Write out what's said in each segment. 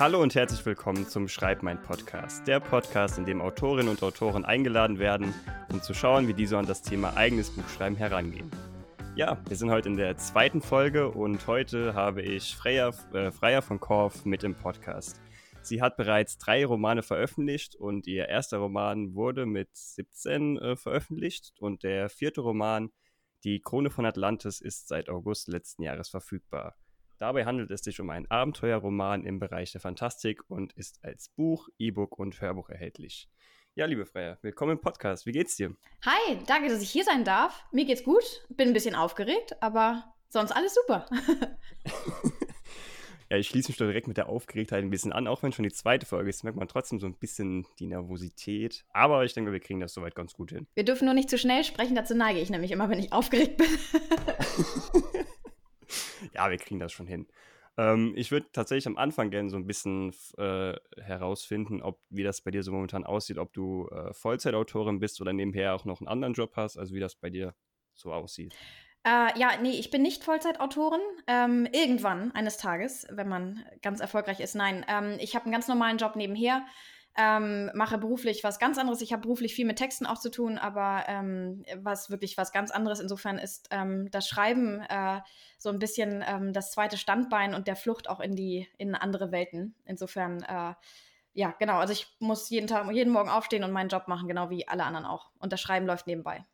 Hallo und herzlich willkommen zum Schreib mein Podcast, der Podcast, in dem Autorinnen und Autoren eingeladen werden, um zu schauen, wie diese an das Thema eigenes Buchschreiben herangehen. Ja, wir sind heute in der zweiten Folge und heute habe ich Freya, äh, Freya von Korf mit im Podcast. Sie hat bereits drei Romane veröffentlicht und ihr erster Roman wurde mit 17 äh, veröffentlicht und der vierte Roman, Die Krone von Atlantis, ist seit August letzten Jahres verfügbar. Dabei handelt es sich um einen Abenteuerroman im Bereich der Fantastik und ist als Buch, E-Book und Hörbuch erhältlich. Ja, liebe Freya, willkommen im Podcast. Wie geht's dir? Hi, danke, dass ich hier sein darf. Mir geht's gut. Bin ein bisschen aufgeregt, aber sonst alles super. ja, ich schließe mich direkt mit der Aufgeregtheit ein bisschen an. Auch wenn schon die zweite Folge ist, merkt man trotzdem so ein bisschen die Nervosität. Aber ich denke, wir kriegen das soweit ganz gut hin. Wir dürfen nur nicht zu schnell sprechen, dazu neige ich nämlich immer, wenn ich aufgeregt bin. ja, wir kriegen das schon hin. Ähm, ich würde tatsächlich am Anfang gerne so ein bisschen äh, herausfinden, ob wie das bei dir so momentan aussieht, ob du äh, Vollzeitautorin bist oder nebenher auch noch einen anderen Job hast, also wie das bei dir so aussieht. Äh, ja, nee, ich bin nicht Vollzeitautorin. Ähm, irgendwann eines Tages, wenn man ganz erfolgreich ist. Nein, ähm, ich habe einen ganz normalen Job nebenher ähm, mache beruflich was ganz anderes. Ich habe beruflich viel mit Texten auch zu tun, aber ähm, was wirklich was ganz anderes insofern ist ähm, das Schreiben äh, so ein bisschen ähm, das zweite Standbein und der Flucht auch in die in andere Welten. Insofern äh, ja, genau. Also ich muss jeden Tag, jeden Morgen aufstehen und meinen Job machen, genau wie alle anderen auch. Und das Schreiben läuft nebenbei.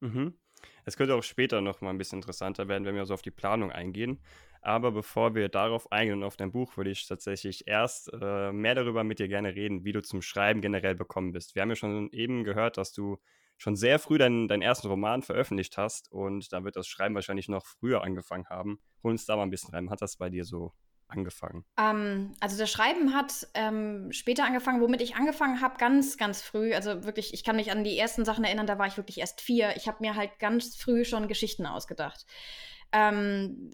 Mhm. Es könnte auch später noch mal ein bisschen interessanter werden, wenn wir so auf die Planung eingehen. Aber bevor wir darauf eingehen und auf dein Buch, würde ich tatsächlich erst äh, mehr darüber mit dir gerne reden, wie du zum Schreiben generell bekommen bist. Wir haben ja schon eben gehört, dass du schon sehr früh deinen, deinen ersten Roman veröffentlicht hast und da wird das Schreiben wahrscheinlich noch früher angefangen haben. Hol uns da mal ein bisschen rein. Hat das bei dir so angefangen? Ähm, also das Schreiben hat ähm, später angefangen, womit ich angefangen habe, ganz, ganz früh. Also wirklich, ich kann mich an die ersten Sachen erinnern, da war ich wirklich erst vier. Ich habe mir halt ganz früh schon Geschichten ausgedacht. Ähm,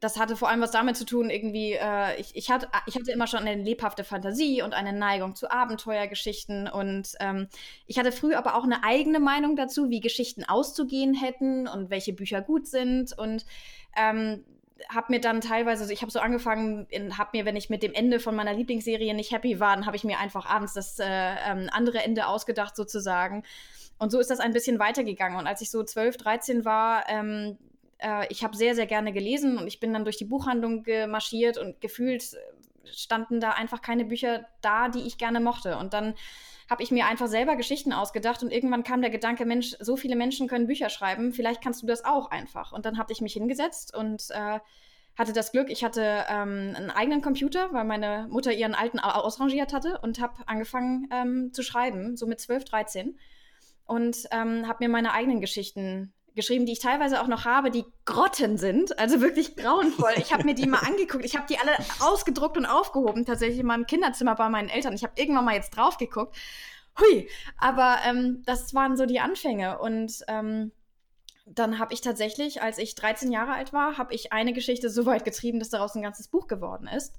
das hatte vor allem was damit zu tun, irgendwie, äh, ich, ich, hatte, ich hatte immer schon eine lebhafte Fantasie und eine Neigung zu Abenteuergeschichten. Und ähm, ich hatte früh aber auch eine eigene Meinung dazu, wie Geschichten auszugehen hätten und welche Bücher gut sind. Und ähm, habe mir dann teilweise, also ich habe so angefangen, habe mir, wenn ich mit dem Ende von meiner Lieblingsserie nicht happy war, dann habe ich mir einfach abends das äh, ähm, andere Ende ausgedacht sozusagen. Und so ist das ein bisschen weitergegangen. Und als ich so 12, 13 war, ähm, äh, ich habe sehr, sehr gerne gelesen und ich bin dann durch die Buchhandlung gemarschiert und gefühlt standen da einfach keine Bücher da, die ich gerne mochte. Und dann habe ich mir einfach selber Geschichten ausgedacht und irgendwann kam der Gedanke, Mensch, so viele Menschen können Bücher schreiben, vielleicht kannst du das auch einfach. Und dann habe ich mich hingesetzt und äh, hatte das Glück, ich hatte ähm, einen eigenen Computer, weil meine Mutter ihren alten ausrangiert hatte und habe angefangen ähm, zu schreiben, so mit 12, 13 und ähm, habe mir meine eigenen Geschichten geschrieben, die ich teilweise auch noch habe, die Grotten sind, also wirklich grauenvoll. Ich habe mir die mal angeguckt, ich habe die alle ausgedruckt und aufgehoben, tatsächlich in meinem Kinderzimmer bei meinen Eltern. Ich habe irgendwann mal jetzt drauf geguckt. Hui, aber ähm, das waren so die Anfänge und ähm, dann habe ich tatsächlich, als ich 13 Jahre alt war, habe ich eine Geschichte so weit getrieben, dass daraus ein ganzes Buch geworden ist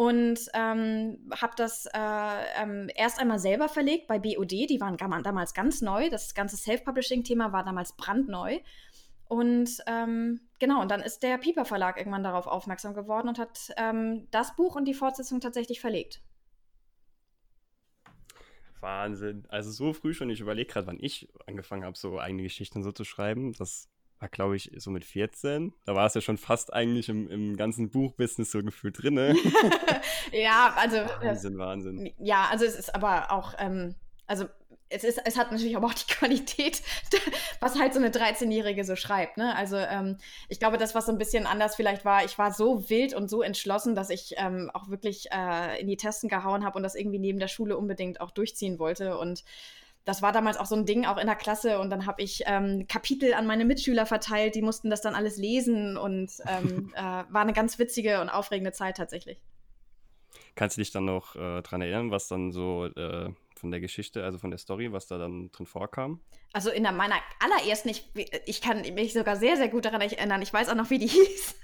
und ähm, habe das äh, ähm, erst einmal selber verlegt bei BOD. Die waren damals ganz neu. Das ganze Self-Publishing-Thema war damals brandneu. Und ähm, genau, und dann ist der Piper Verlag irgendwann darauf aufmerksam geworden und hat ähm, das Buch und die Fortsetzung tatsächlich verlegt. Wahnsinn. Also so früh schon. Ich überlege gerade, wann ich angefangen habe, so eigene Geschichten so zu schreiben. Das war, glaube ich, so mit 14. Da war es ja schon fast eigentlich im, im ganzen Buchbusiness so gefühlt drin. Ne? ja, also. Wahnsinn, Wahnsinn. Ja, also es ist aber auch, ähm, also es, ist, es hat natürlich aber auch die Qualität, was halt so eine 13-Jährige so schreibt. Ne? Also ähm, ich glaube, das, was so ein bisschen anders vielleicht war, ich war so wild und so entschlossen, dass ich ähm, auch wirklich äh, in die Testen gehauen habe und das irgendwie neben der Schule unbedingt auch durchziehen wollte. Und das war damals auch so ein Ding, auch in der Klasse. Und dann habe ich ähm, Kapitel an meine Mitschüler verteilt, die mussten das dann alles lesen und ähm, äh, war eine ganz witzige und aufregende Zeit tatsächlich. Kannst du dich dann noch äh, daran erinnern, was dann so äh, von der Geschichte, also von der Story, was da dann drin vorkam? Also in der, meiner allerersten, ich, ich kann mich sogar sehr, sehr gut daran erinnern. Ich weiß auch noch, wie die hieß.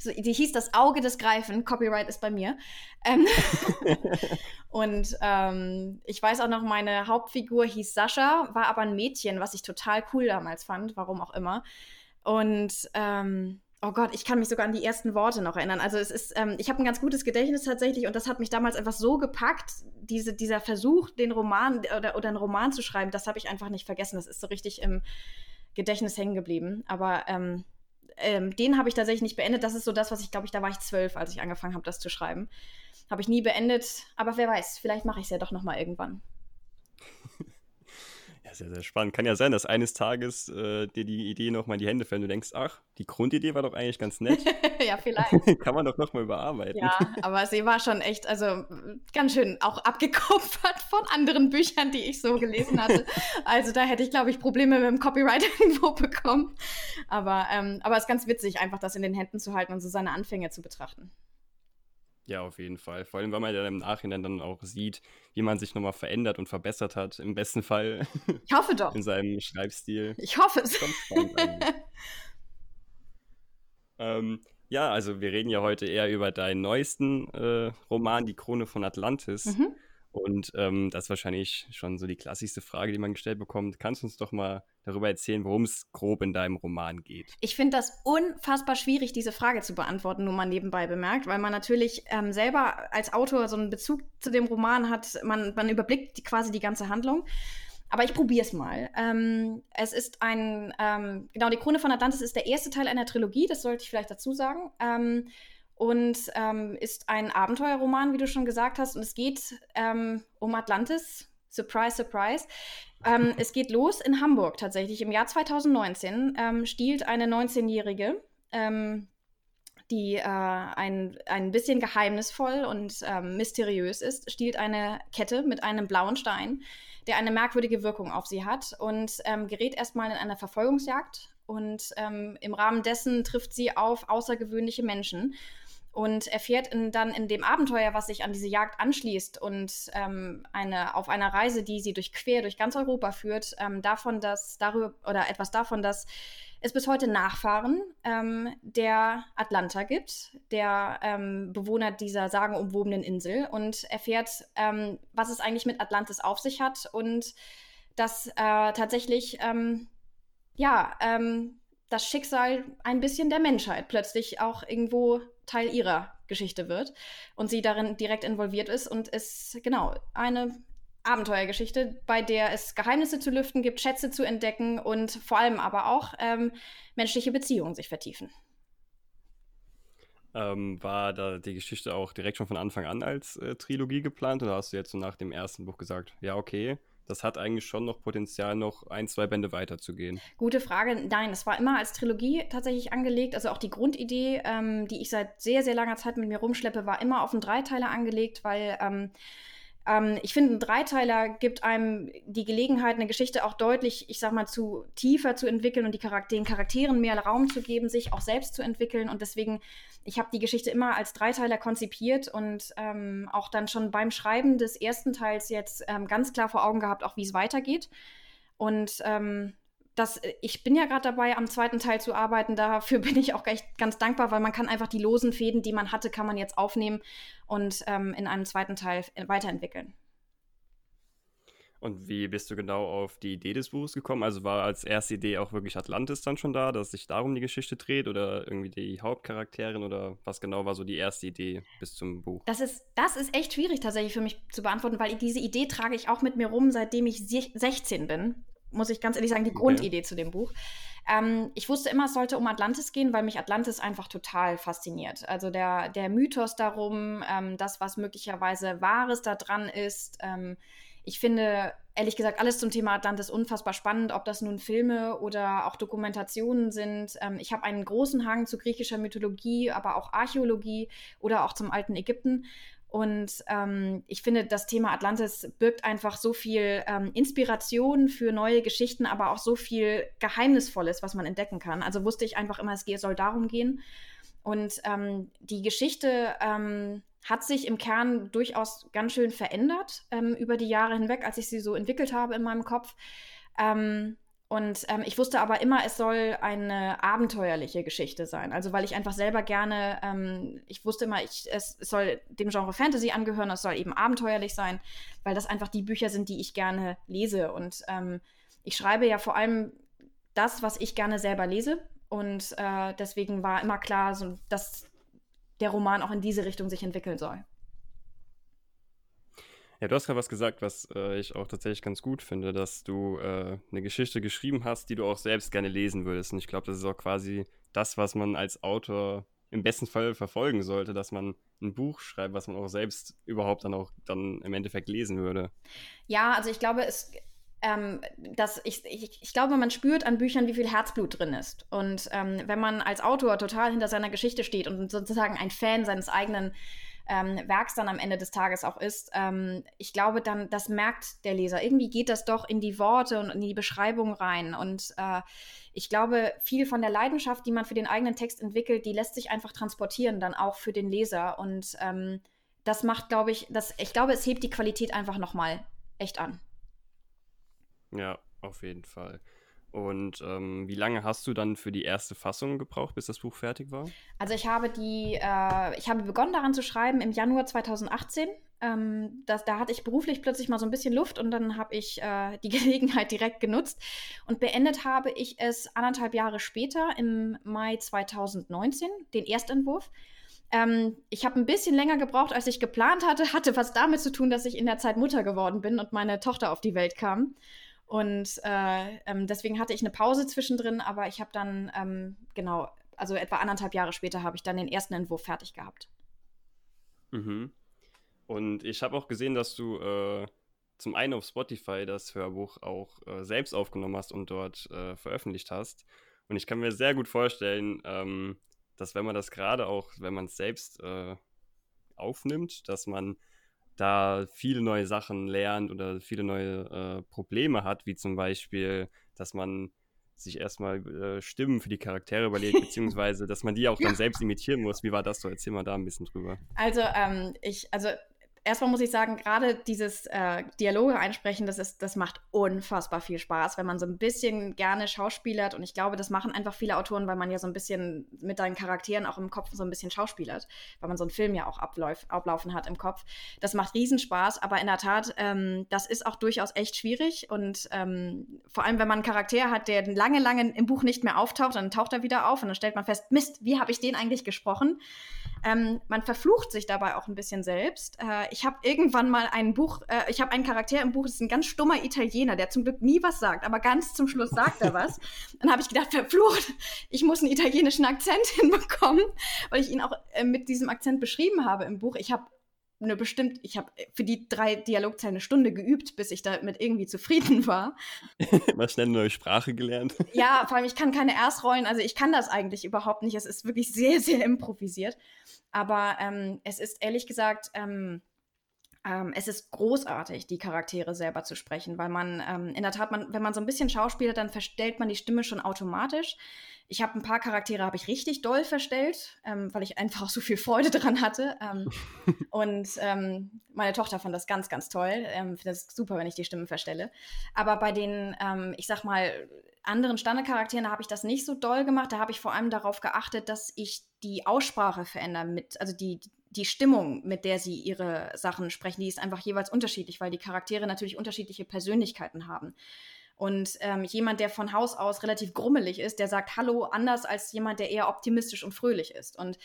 so, die hieß Das Auge des Greifen. Copyright ist bei mir. Ähm, und ähm, ich weiß auch noch, meine Hauptfigur hieß Sascha, war aber ein Mädchen, was ich total cool damals fand, warum auch immer. Und ähm, Oh Gott, ich kann mich sogar an die ersten Worte noch erinnern. Also es ist, ähm, ich habe ein ganz gutes Gedächtnis tatsächlich und das hat mich damals einfach so gepackt, diese, dieser Versuch, den Roman oder, oder einen Roman zu schreiben, das habe ich einfach nicht vergessen. Das ist so richtig im Gedächtnis hängen geblieben. Aber ähm, ähm, den habe ich tatsächlich nicht beendet. Das ist so das, was ich glaube ich, da war ich zwölf, als ich angefangen habe, das zu schreiben. Habe ich nie beendet, aber wer weiß, vielleicht mache ich es ja doch noch mal irgendwann. Sehr, sehr spannend. Kann ja sein, dass eines Tages äh, dir die Idee nochmal in die Hände fällt und du denkst, ach, die Grundidee war doch eigentlich ganz nett. ja, vielleicht. Kann man doch nochmal überarbeiten. Ja, aber sie war schon echt, also ganz schön auch abgekupfert von anderen Büchern, die ich so gelesen hatte. also da hätte ich, glaube ich, Probleme mit dem Copyright irgendwo bekommen. Aber, ähm, aber es ist ganz witzig, einfach das in den Händen zu halten und so seine Anfänge zu betrachten. Ja, auf jeden Fall. Vor allem, weil man ja im Nachhinein dann auch sieht, wie man sich nochmal verändert und verbessert hat. Im besten Fall. Ich hoffe doch. In seinem Schreibstil. Ich hoffe es. ähm, ja, also wir reden ja heute eher über deinen neuesten äh, Roman, Die Krone von Atlantis. Mhm. Und ähm, das ist wahrscheinlich schon so die klassischste Frage, die man gestellt bekommt. Kannst du uns doch mal darüber erzählen, worum es grob in deinem Roman geht? Ich finde das unfassbar schwierig, diese Frage zu beantworten, nur mal nebenbei bemerkt, weil man natürlich ähm, selber als Autor so einen Bezug zu dem Roman hat. Man, man überblickt die, quasi die ganze Handlung. Aber ich probiere es mal. Ähm, es ist ein, ähm, genau, die Krone von Atlantis ist der erste Teil einer Trilogie, das sollte ich vielleicht dazu sagen. Ähm, und ähm, ist ein Abenteuerroman, wie du schon gesagt hast. Und es geht ähm, um Atlantis. Surprise, surprise. Ähm, es geht los in Hamburg tatsächlich. Im Jahr 2019 ähm, stiehlt eine 19-Jährige, ähm, die äh, ein, ein bisschen geheimnisvoll und ähm, mysteriös ist, stiehlt eine Kette mit einem blauen Stein, der eine merkwürdige Wirkung auf sie hat und gerät erstmal in eine Verfolgungsjagd. Und im Rahmen dessen trifft sie auf außergewöhnliche Menschen und erfährt in, dann in dem Abenteuer, was sich an diese Jagd anschließt und ähm, eine, auf einer Reise, die sie durch quer durch ganz Europa führt, ähm, davon, dass darüber oder etwas davon, dass es bis heute Nachfahren ähm, der Atlanta gibt, der ähm, Bewohner dieser sagenumwobenen Insel. Und erfährt, ähm, was es eigentlich mit Atlantis auf sich hat und dass äh, tatsächlich ähm, ja das Schicksal ein bisschen der Menschheit plötzlich auch irgendwo Teil ihrer Geschichte wird und sie darin direkt involviert ist und es genau eine Abenteuergeschichte, bei der es Geheimnisse zu lüften gibt, Schätze zu entdecken und vor allem aber auch ähm, menschliche Beziehungen sich vertiefen. Ähm, war da die Geschichte auch direkt schon von Anfang an als äh, Trilogie geplant oder hast du jetzt so nach dem ersten Buch gesagt, ja, okay, das hat eigentlich schon noch Potenzial, noch ein, zwei Bände weiterzugehen. Gute Frage. Nein, es war immer als Trilogie tatsächlich angelegt. Also auch die Grundidee, ähm, die ich seit sehr, sehr langer Zeit mit mir rumschleppe, war immer auf einen Dreiteiler angelegt, weil ähm, ähm, ich finde, ein Dreiteiler gibt einem die Gelegenheit, eine Geschichte auch deutlich, ich sag mal, zu tiefer zu entwickeln und Charakter den Charakteren mehr Raum zu geben, sich auch selbst zu entwickeln. Und deswegen, ich habe die Geschichte immer als Dreiteiler konzipiert und ähm, auch dann schon beim Schreiben des ersten Teils jetzt ähm, ganz klar vor Augen gehabt, auch wie es weitergeht. Und ähm, das, äh, ich bin ja gerade dabei, am zweiten Teil zu arbeiten. Dafür bin ich auch echt ganz dankbar, weil man kann einfach die losen Fäden, die man hatte, kann man jetzt aufnehmen und ähm, in einem zweiten Teil weiterentwickeln. Und wie bist du genau auf die Idee des Buches gekommen? Also war als erste Idee auch wirklich Atlantis dann schon da, dass sich darum die Geschichte dreht oder irgendwie die Hauptcharakterin oder was genau war so die erste Idee bis zum Buch? Das ist, das ist echt schwierig tatsächlich für mich zu beantworten, weil diese Idee trage ich auch mit mir rum, seitdem ich 16 bin muss ich ganz ehrlich sagen, die okay. Grundidee zu dem Buch. Ähm, ich wusste immer, es sollte um Atlantis gehen, weil mich Atlantis einfach total fasziniert. Also der, der Mythos darum, ähm, das, was möglicherweise Wahres da dran ist. Ähm, ich finde, ehrlich gesagt, alles zum Thema Atlantis unfassbar spannend, ob das nun Filme oder auch Dokumentationen sind. Ähm, ich habe einen großen Hang zu griechischer Mythologie, aber auch Archäologie oder auch zum alten Ägypten. Und ähm, ich finde, das Thema Atlantis birgt einfach so viel ähm, Inspiration für neue Geschichten, aber auch so viel Geheimnisvolles, was man entdecken kann. Also wusste ich einfach immer, es soll darum gehen. Und ähm, die Geschichte ähm, hat sich im Kern durchaus ganz schön verändert ähm, über die Jahre hinweg, als ich sie so entwickelt habe in meinem Kopf. Ähm, und ähm, ich wusste aber immer, es soll eine abenteuerliche Geschichte sein. Also weil ich einfach selber gerne, ähm, ich wusste immer, ich, es, es, soll dem Genre Fantasy angehören, es soll eben abenteuerlich sein, weil das einfach die Bücher sind, die ich gerne lese. Und ähm, ich schreibe ja vor allem das, was ich gerne selber lese. Und äh, deswegen war immer klar, so, dass der Roman auch in diese Richtung sich entwickeln soll. Ja, du hast gerade was gesagt, was äh, ich auch tatsächlich ganz gut finde, dass du äh, eine Geschichte geschrieben hast, die du auch selbst gerne lesen würdest. Und ich glaube, das ist auch quasi das, was man als Autor im besten Fall verfolgen sollte, dass man ein Buch schreibt, was man auch selbst überhaupt dann auch dann im Endeffekt lesen würde. Ja, also ich glaube, es ähm, dass ich, ich, ich, glaube, man spürt an Büchern, wie viel Herzblut drin ist. Und ähm, wenn man als Autor total hinter seiner Geschichte steht und sozusagen ein Fan seines eigenen ähm, Werks dann am Ende des Tages auch ist, ähm, ich glaube dann, das merkt der Leser. Irgendwie geht das doch in die Worte und in die Beschreibung rein. Und äh, ich glaube, viel von der Leidenschaft, die man für den eigenen Text entwickelt, die lässt sich einfach transportieren, dann auch für den Leser. Und ähm, das macht, glaube ich, das, ich glaube, es hebt die Qualität einfach nochmal echt an. Ja, auf jeden Fall. Und ähm, wie lange hast du dann für die erste Fassung gebraucht, bis das Buch fertig war? Also ich habe die, äh, ich habe begonnen daran zu schreiben im Januar 2018. Ähm, das, da hatte ich beruflich plötzlich mal so ein bisschen Luft und dann habe ich äh, die Gelegenheit direkt genutzt. Und beendet habe ich es anderthalb Jahre später, im Mai 2019, den Erstentwurf. Ähm, ich habe ein bisschen länger gebraucht, als ich geplant hatte. Hatte was damit zu tun, dass ich in der Zeit Mutter geworden bin und meine Tochter auf die Welt kam. Und äh, ähm, deswegen hatte ich eine Pause zwischendrin, aber ich habe dann, ähm, genau, also etwa anderthalb Jahre später habe ich dann den ersten Entwurf fertig gehabt. Mhm. Und ich habe auch gesehen, dass du äh, zum einen auf Spotify das Hörbuch auch äh, selbst aufgenommen hast und dort äh, veröffentlicht hast. Und ich kann mir sehr gut vorstellen, ähm, dass wenn man das gerade auch, wenn man es selbst äh, aufnimmt, dass man da viele neue Sachen lernt oder viele neue äh, Probleme hat, wie zum Beispiel, dass man sich erstmal äh, Stimmen für die Charaktere überlegt, beziehungsweise dass man die auch dann selbst imitieren muss. Wie war das so? Erzähl mal da ein bisschen drüber. Also, ähm, ich, also erstmal muss ich sagen, gerade dieses äh, Dialoge einsprechen, das, ist, das macht unfassbar viel Spaß, wenn man so ein bisschen gerne schauspielert. Und ich glaube, das machen einfach viele Autoren, weil man ja so ein bisschen mit deinen Charakteren auch im Kopf so ein bisschen schauspielert, weil man so einen Film ja auch abläuf, ablaufen hat im Kopf. Das macht Riesenspaß, aber in der Tat, ähm, das ist auch durchaus echt schwierig. Und ähm, vor allem, wenn man einen Charakter hat, der lange, lange im Buch nicht mehr auftaucht, dann taucht er wieder auf und dann stellt man fest, Mist, wie habe ich den eigentlich gesprochen? Ähm, man verflucht sich dabei auch ein bisschen selbst. Äh, ich habe irgendwann mal ein Buch, äh, ich habe einen Charakter im Buch, das ist ein ganz stummer Italiener, der zum Glück nie was sagt, aber ganz zum Schluss sagt er was. Dann habe ich gedacht, verflucht, ich muss einen italienischen Akzent hinbekommen, weil ich ihn auch äh, mit diesem Akzent beschrieben habe im Buch. Ich habe eine bestimmt, ich habe für die drei Dialogzeilen eine Stunde geübt, bis ich damit irgendwie zufrieden war. Mal schnell eine neue Sprache gelernt. Ja, vor allem ich kann keine Erstrollen, also ich kann das eigentlich überhaupt nicht. Es ist wirklich sehr, sehr improvisiert. Aber ähm, es ist ehrlich gesagt, ähm, ähm, es ist großartig, die Charaktere selber zu sprechen, weil man ähm, in der Tat, man, wenn man so ein bisschen schauspielt, dann verstellt man die Stimme schon automatisch. Ich habe ein paar Charaktere habe ich richtig doll verstellt, ähm, weil ich einfach so viel Freude dran hatte. Ähm, und ähm, meine Tochter fand das ganz, ganz toll. Ähm, Finde es super, wenn ich die Stimmen verstelle. Aber bei den, ähm, ich sag mal, anderen Standardcharakteren, da habe ich das nicht so doll gemacht. Da habe ich vor allem darauf geachtet, dass ich die Aussprache verändere mit, also die, die Stimmung, mit der sie ihre Sachen sprechen, die ist einfach jeweils unterschiedlich, weil die Charaktere natürlich unterschiedliche Persönlichkeiten haben. Und ähm, jemand, der von Haus aus relativ grummelig ist, der sagt Hallo anders als jemand, der eher optimistisch und fröhlich ist. Und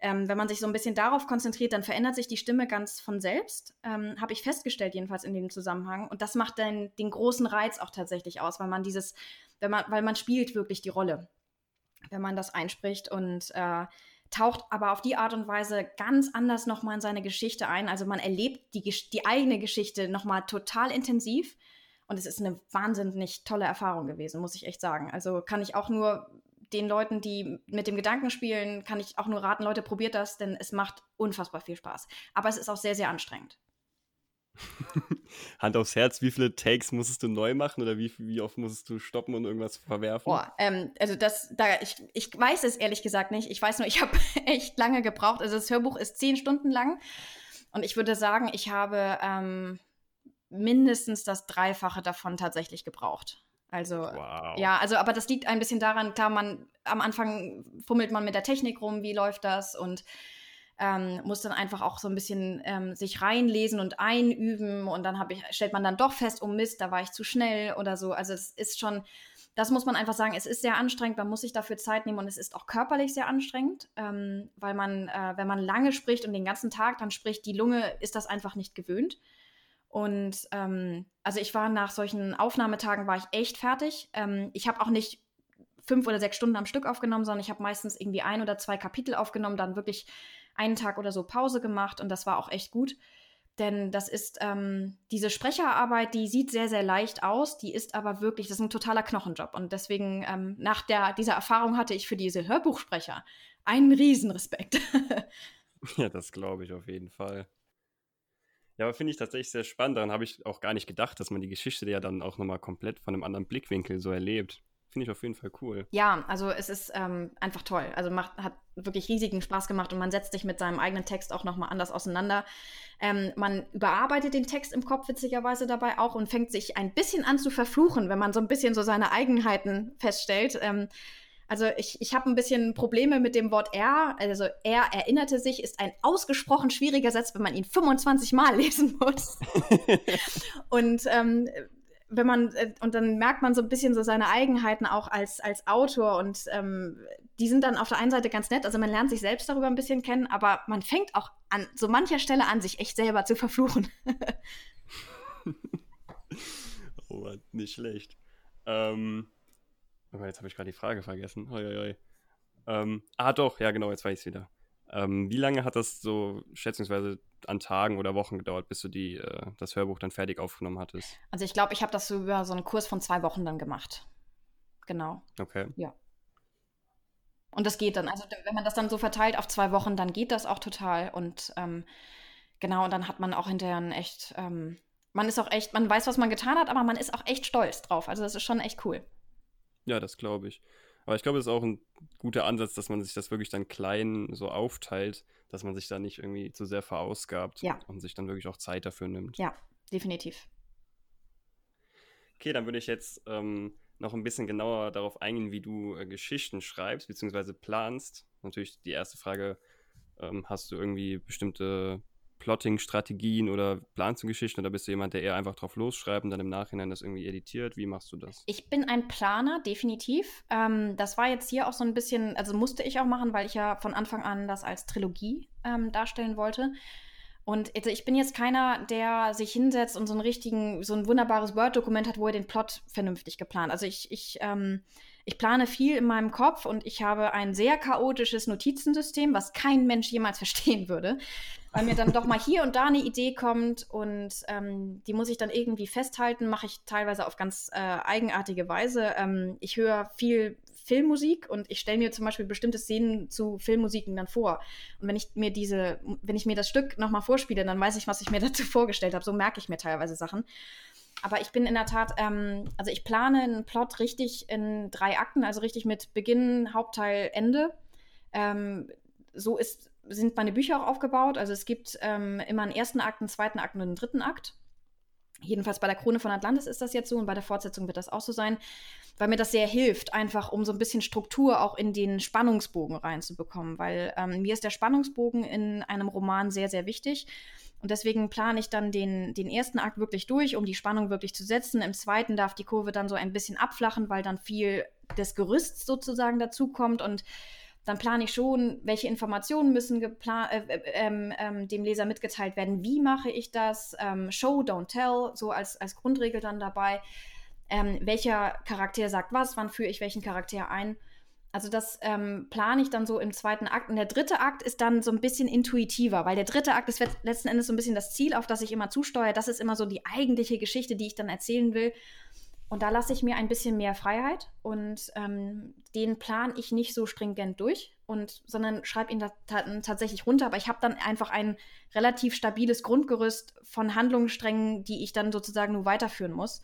ähm, wenn man sich so ein bisschen darauf konzentriert, dann verändert sich die Stimme ganz von selbst. Ähm, Habe ich festgestellt, jedenfalls in dem Zusammenhang. Und das macht dann den großen Reiz auch tatsächlich aus, weil man dieses, wenn man, weil man spielt wirklich die Rolle, wenn man das einspricht und äh, taucht aber auf die Art und Weise ganz anders nochmal in seine Geschichte ein. Also man erlebt die, die eigene Geschichte nochmal total intensiv und es ist eine wahnsinnig tolle Erfahrung gewesen, muss ich echt sagen. Also kann ich auch nur den Leuten, die mit dem Gedanken spielen, kann ich auch nur raten, Leute, probiert das, denn es macht unfassbar viel Spaß. Aber es ist auch sehr, sehr anstrengend. Hand aufs Herz, wie viele Takes musstest du neu machen oder wie, wie oft musstest du stoppen und irgendwas verwerfen? Boah, ähm, also das, da, ich, ich weiß es ehrlich gesagt nicht. Ich weiß nur, ich habe echt lange gebraucht. Also das Hörbuch ist zehn Stunden lang und ich würde sagen, ich habe ähm, mindestens das Dreifache davon tatsächlich gebraucht. Also wow. ja, also aber das liegt ein bisschen daran, klar, man am Anfang fummelt man mit der Technik rum, wie läuft das und ähm, muss dann einfach auch so ein bisschen ähm, sich reinlesen und einüben und dann ich, stellt man dann doch fest, oh Mist, da war ich zu schnell oder so. Also es ist schon, das muss man einfach sagen, es ist sehr anstrengend, man muss sich dafür Zeit nehmen und es ist auch körperlich sehr anstrengend, ähm, weil man, äh, wenn man lange spricht und den ganzen Tag dann spricht, die Lunge ist das einfach nicht gewöhnt. Und ähm, also ich war nach solchen Aufnahmetagen war ich echt fertig. Ähm, ich habe auch nicht fünf oder sechs Stunden am Stück aufgenommen, sondern ich habe meistens irgendwie ein oder zwei Kapitel aufgenommen, dann wirklich einen Tag oder so Pause gemacht und das war auch echt gut. Denn das ist ähm, diese Sprecherarbeit, die sieht sehr, sehr leicht aus, die ist aber wirklich, das ist ein totaler Knochenjob. Und deswegen, ähm, nach der, dieser Erfahrung hatte ich für diese Hörbuchsprecher einen Riesenrespekt. ja, das glaube ich auf jeden Fall. Ja, aber finde ich tatsächlich sehr spannend. Daran habe ich auch gar nicht gedacht, dass man die Geschichte ja dann auch nochmal komplett von einem anderen Blickwinkel so erlebt. Finde ich auf jeden Fall cool. Ja, also es ist ähm, einfach toll. Also macht, hat wirklich riesigen Spaß gemacht und man setzt sich mit seinem eigenen Text auch nochmal anders auseinander. Ähm, man überarbeitet den Text im Kopf witzigerweise dabei auch und fängt sich ein bisschen an zu verfluchen, wenn man so ein bisschen so seine Eigenheiten feststellt. Ähm, also ich, ich habe ein bisschen Probleme mit dem Wort er. Also er erinnerte sich, ist ein ausgesprochen schwieriger Satz, wenn man ihn 25 Mal lesen muss. und ähm, wenn man, äh, und dann merkt man so ein bisschen so seine Eigenheiten auch als, als Autor und ähm, die sind dann auf der einen Seite ganz nett, also man lernt sich selbst darüber ein bisschen kennen, aber man fängt auch an so mancher Stelle an, sich echt selber zu verfluchen. oh, nicht schlecht. Ähm, aber jetzt habe ich gerade die Frage vergessen. Hoi, hoi, hoi. Ähm, ah, doch, ja, genau, jetzt weiß ich es wieder. Ähm, wie lange hat das so schätzungsweise an Tagen oder Wochen gedauert, bis du die, äh, das Hörbuch dann fertig aufgenommen hattest? Also ich glaube, ich habe das so über so einen Kurs von zwei Wochen dann gemacht. Genau. Okay. Ja. Und das geht dann. Also wenn man das dann so verteilt auf zwei Wochen, dann geht das auch total. Und ähm, genau, und dann hat man auch hinterher ein echt, ähm, man ist auch echt, man weiß, was man getan hat, aber man ist auch echt stolz drauf. Also das ist schon echt cool. Ja, das glaube ich. Aber ich glaube, es ist auch ein guter Ansatz, dass man sich das wirklich dann klein so aufteilt, dass man sich da nicht irgendwie zu sehr verausgabt ja. und sich dann wirklich auch Zeit dafür nimmt. Ja, definitiv. Okay, dann würde ich jetzt ähm, noch ein bisschen genauer darauf eingehen, wie du äh, Geschichten schreibst bzw. planst. Natürlich die erste Frage, ähm, hast du irgendwie bestimmte Plotting-Strategien oder planst du Geschichten oder bist du jemand, der eher einfach drauf losschreibt und dann im Nachhinein das irgendwie editiert? Wie machst du das? Ich bin ein Planer, definitiv. Ähm, das war jetzt hier auch so ein bisschen, also musste ich auch machen, weil ich ja von Anfang an das als Trilogie ähm, darstellen wollte. Und also ich bin jetzt keiner, der sich hinsetzt und so einen richtigen, so ein wunderbares Word-Dokument hat, wo er den Plot vernünftig geplant. Also ich, ich ähm, ich plane viel in meinem Kopf und ich habe ein sehr chaotisches Notizensystem, was kein Mensch jemals verstehen würde, weil mir dann doch mal hier und da eine Idee kommt und ähm, die muss ich dann irgendwie festhalten, mache ich teilweise auf ganz äh, eigenartige Weise. Ähm, ich höre viel Filmmusik und ich stelle mir zum Beispiel bestimmte Szenen zu Filmmusiken dann vor. Und wenn ich mir diese, wenn ich mir das Stück nochmal vorspiele, dann weiß ich, was ich mir dazu vorgestellt habe. So merke ich mir teilweise Sachen. Aber ich bin in der Tat, ähm, also ich plane einen Plot richtig in drei Akten, also richtig mit Beginn, Hauptteil, Ende. Ähm, so ist, sind meine Bücher auch aufgebaut. Also es gibt ähm, immer einen ersten Akt, einen zweiten Akt und einen dritten Akt. Jedenfalls bei der Krone von Atlantis ist das jetzt so und bei der Fortsetzung wird das auch so sein, weil mir das sehr hilft, einfach um so ein bisschen Struktur auch in den Spannungsbogen reinzubekommen, weil ähm, mir ist der Spannungsbogen in einem Roman sehr, sehr wichtig. Und deswegen plane ich dann den, den ersten Akt wirklich durch, um die Spannung wirklich zu setzen. Im zweiten darf die Kurve dann so ein bisschen abflachen, weil dann viel des Gerüsts sozusagen dazukommt. Und dann plane ich schon, welche Informationen müssen äh, äh, ähm, ähm, dem Leser mitgeteilt werden. Wie mache ich das? Ähm, Show, don't tell, so als, als Grundregel dann dabei. Ähm, welcher Charakter sagt was? Wann führe ich welchen Charakter ein? Also das ähm, plane ich dann so im zweiten Akt. Und der dritte Akt ist dann so ein bisschen intuitiver, weil der dritte Akt ist letzten Endes so ein bisschen das Ziel, auf das ich immer zusteuere. Das ist immer so die eigentliche Geschichte, die ich dann erzählen will. Und da lasse ich mir ein bisschen mehr Freiheit und ähm, den plane ich nicht so stringent durch, und, sondern schreibe ihn da tatsächlich runter. Aber ich habe dann einfach ein relativ stabiles Grundgerüst von Handlungssträngen, die ich dann sozusagen nur weiterführen muss.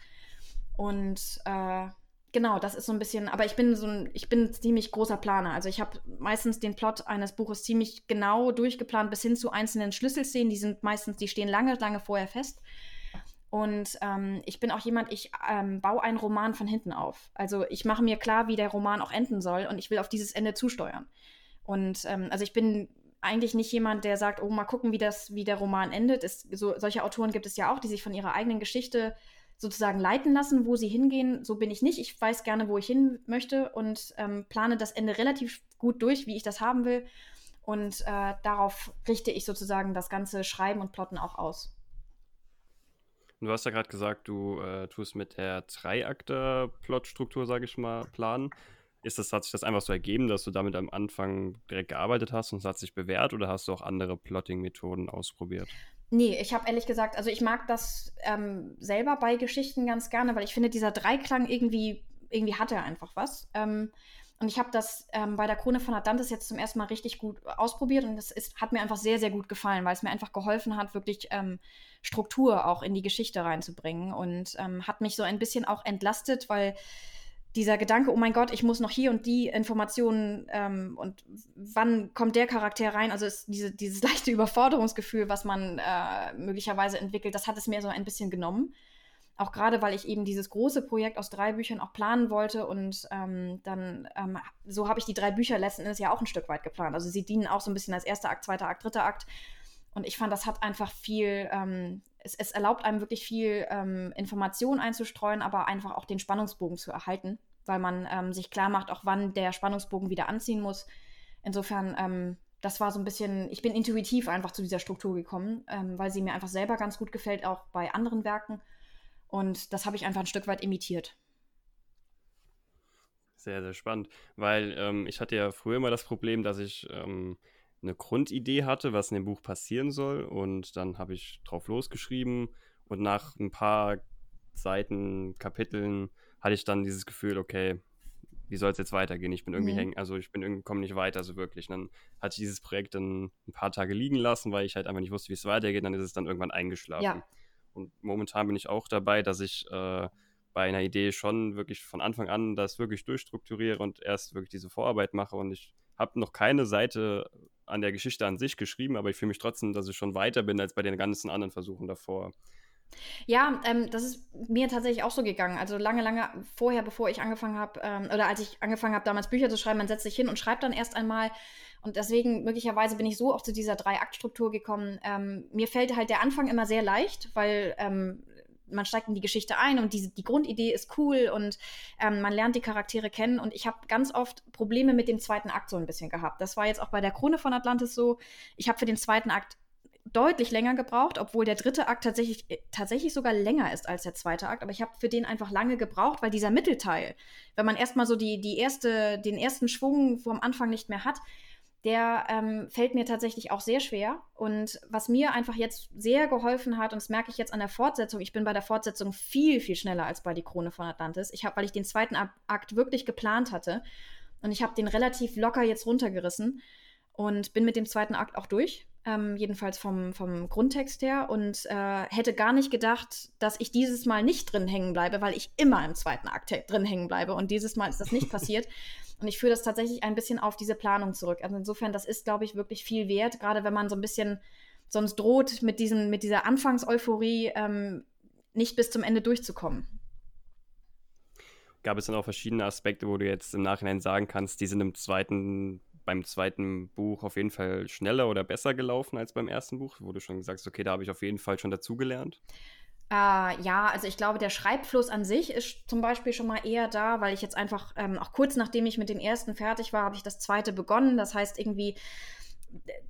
Und äh, Genau, das ist so ein bisschen, aber ich bin so ein, ich bin ein ziemlich großer Planer. Also ich habe meistens den Plot eines Buches ziemlich genau durchgeplant bis hin zu einzelnen Schlüsselszenen. Die sind meistens, die stehen lange, lange vorher fest. Und ähm, ich bin auch jemand, ich ähm, baue einen Roman von hinten auf. Also ich mache mir klar, wie der Roman auch enden soll und ich will auf dieses Ende zusteuern. Und ähm, also ich bin eigentlich nicht jemand, der sagt, oh, mal gucken, wie das, wie der Roman endet. Es, so, solche Autoren gibt es ja auch, die sich von ihrer eigenen Geschichte sozusagen leiten lassen, wo sie hingehen. So bin ich nicht. Ich weiß gerne, wo ich hin möchte und ähm, plane das Ende relativ gut durch, wie ich das haben will. Und äh, darauf richte ich sozusagen das ganze Schreiben und Plotten auch aus. Du hast ja gerade gesagt, du äh, tust mit der Dreiakter-Plotstruktur, sage ich mal, planen. Ist das, hat sich das einfach so ergeben, dass du damit am Anfang direkt gearbeitet hast und es hat sich bewährt oder hast du auch andere Plotting-Methoden ausprobiert? Nee, ich habe ehrlich gesagt, also ich mag das ähm, selber bei Geschichten ganz gerne, weil ich finde, dieser Dreiklang irgendwie, irgendwie hat er einfach was. Ähm, und ich habe das ähm, bei der Krone von Atlantis jetzt zum ersten Mal richtig gut ausprobiert und das ist, hat mir einfach sehr, sehr gut gefallen, weil es mir einfach geholfen hat, wirklich ähm, Struktur auch in die Geschichte reinzubringen und ähm, hat mich so ein bisschen auch entlastet, weil dieser Gedanke, oh mein Gott, ich muss noch hier und die Informationen ähm, und wann kommt der Charakter rein, also diese, dieses leichte Überforderungsgefühl, was man äh, möglicherweise entwickelt, das hat es mir so ein bisschen genommen. Auch gerade, weil ich eben dieses große Projekt aus drei Büchern auch planen wollte und ähm, dann, ähm, so habe ich die drei Bücher letzten Endes ja auch ein Stück weit geplant. Also sie dienen auch so ein bisschen als erster Akt, zweiter Akt, dritter Akt. Und ich fand, das hat einfach viel, ähm, es, es, erlaubt einem wirklich viel ähm, Information einzustreuen, aber einfach auch den Spannungsbogen zu erhalten, weil man ähm, sich klar macht, auch wann der Spannungsbogen wieder anziehen muss. Insofern, ähm, das war so ein bisschen, ich bin intuitiv einfach zu dieser Struktur gekommen, weil sie mir einfach selber ganz gut gefällt, auch bei anderen Werken. Und das habe ich einfach ein Stück weit imitiert. Sehr, sehr spannend, weil ähm, ich hatte ja früher immer das Problem, dass ich ähm, eine Grundidee hatte, was in dem Buch passieren soll. Und dann habe ich drauf losgeschrieben. Und nach ein paar Seiten, Kapiteln hatte ich dann dieses Gefühl, okay, wie soll es jetzt weitergehen? Ich bin irgendwie mhm. hängen, also ich bin irgendwie komme nicht weiter so wirklich. Und dann hatte ich dieses Projekt dann ein paar Tage liegen lassen, weil ich halt einfach nicht wusste, wie es weitergeht. Dann ist es dann irgendwann eingeschlafen. Ja. Und momentan bin ich auch dabei, dass ich äh, bei einer Idee schon wirklich von Anfang an das wirklich durchstrukturiere und erst wirklich diese Vorarbeit mache. Und ich habe noch keine Seite an der Geschichte an sich geschrieben, aber ich fühle mich trotzdem, dass ich schon weiter bin als bei den ganzen anderen Versuchen davor. Ja, ähm, das ist mir tatsächlich auch so gegangen. Also lange, lange vorher, bevor ich angefangen habe, ähm, oder als ich angefangen habe, damals Bücher zu schreiben, man setzt sich hin und schreibt dann erst einmal. Und deswegen, möglicherweise bin ich so auch zu dieser Drei-Akt-Struktur gekommen. Ähm, mir fällt halt der Anfang immer sehr leicht, weil ähm, man steigt in die Geschichte ein und die, die Grundidee ist cool und ähm, man lernt die Charaktere kennen. Und ich habe ganz oft Probleme mit dem zweiten Akt so ein bisschen gehabt. Das war jetzt auch bei der Krone von Atlantis so. Ich habe für den zweiten Akt deutlich länger gebraucht, obwohl der dritte Akt tatsächlich, äh, tatsächlich sogar länger ist als der zweite Akt. Aber ich habe für den einfach lange gebraucht, weil dieser Mittelteil, wenn man erstmal so die, die erste, den ersten Schwung vom Anfang nicht mehr hat, der ähm, fällt mir tatsächlich auch sehr schwer. Und was mir einfach jetzt sehr geholfen hat, und das merke ich jetzt an der Fortsetzung, ich bin bei der Fortsetzung viel, viel schneller als bei Die Krone von Atlantis. Ich habe, weil ich den zweiten Akt wirklich geplant hatte und ich habe den relativ locker jetzt runtergerissen und bin mit dem zweiten Akt auch durch. Ähm, jedenfalls vom, vom Grundtext her und äh, hätte gar nicht gedacht, dass ich dieses Mal nicht drin hängen bleibe, weil ich immer im zweiten Akt drin hängen bleibe und dieses Mal ist das nicht passiert. Und ich führe das tatsächlich ein bisschen auf diese Planung zurück. Also insofern, das ist, glaube ich, wirklich viel wert, gerade wenn man so ein bisschen sonst droht, mit, diesen, mit dieser Anfangseuphorie ähm, nicht bis zum Ende durchzukommen. Gab es dann auch verschiedene Aspekte, wo du jetzt im Nachhinein sagen kannst, die sind im zweiten, beim zweiten Buch auf jeden Fall schneller oder besser gelaufen als beim ersten Buch, wo du schon sagst, okay, da habe ich auf jeden Fall schon dazugelernt? Äh, ja, also ich glaube, der Schreibfluss an sich ist zum Beispiel schon mal eher da, weil ich jetzt einfach, ähm, auch kurz nachdem ich mit dem ersten fertig war, habe ich das zweite begonnen. Das heißt irgendwie,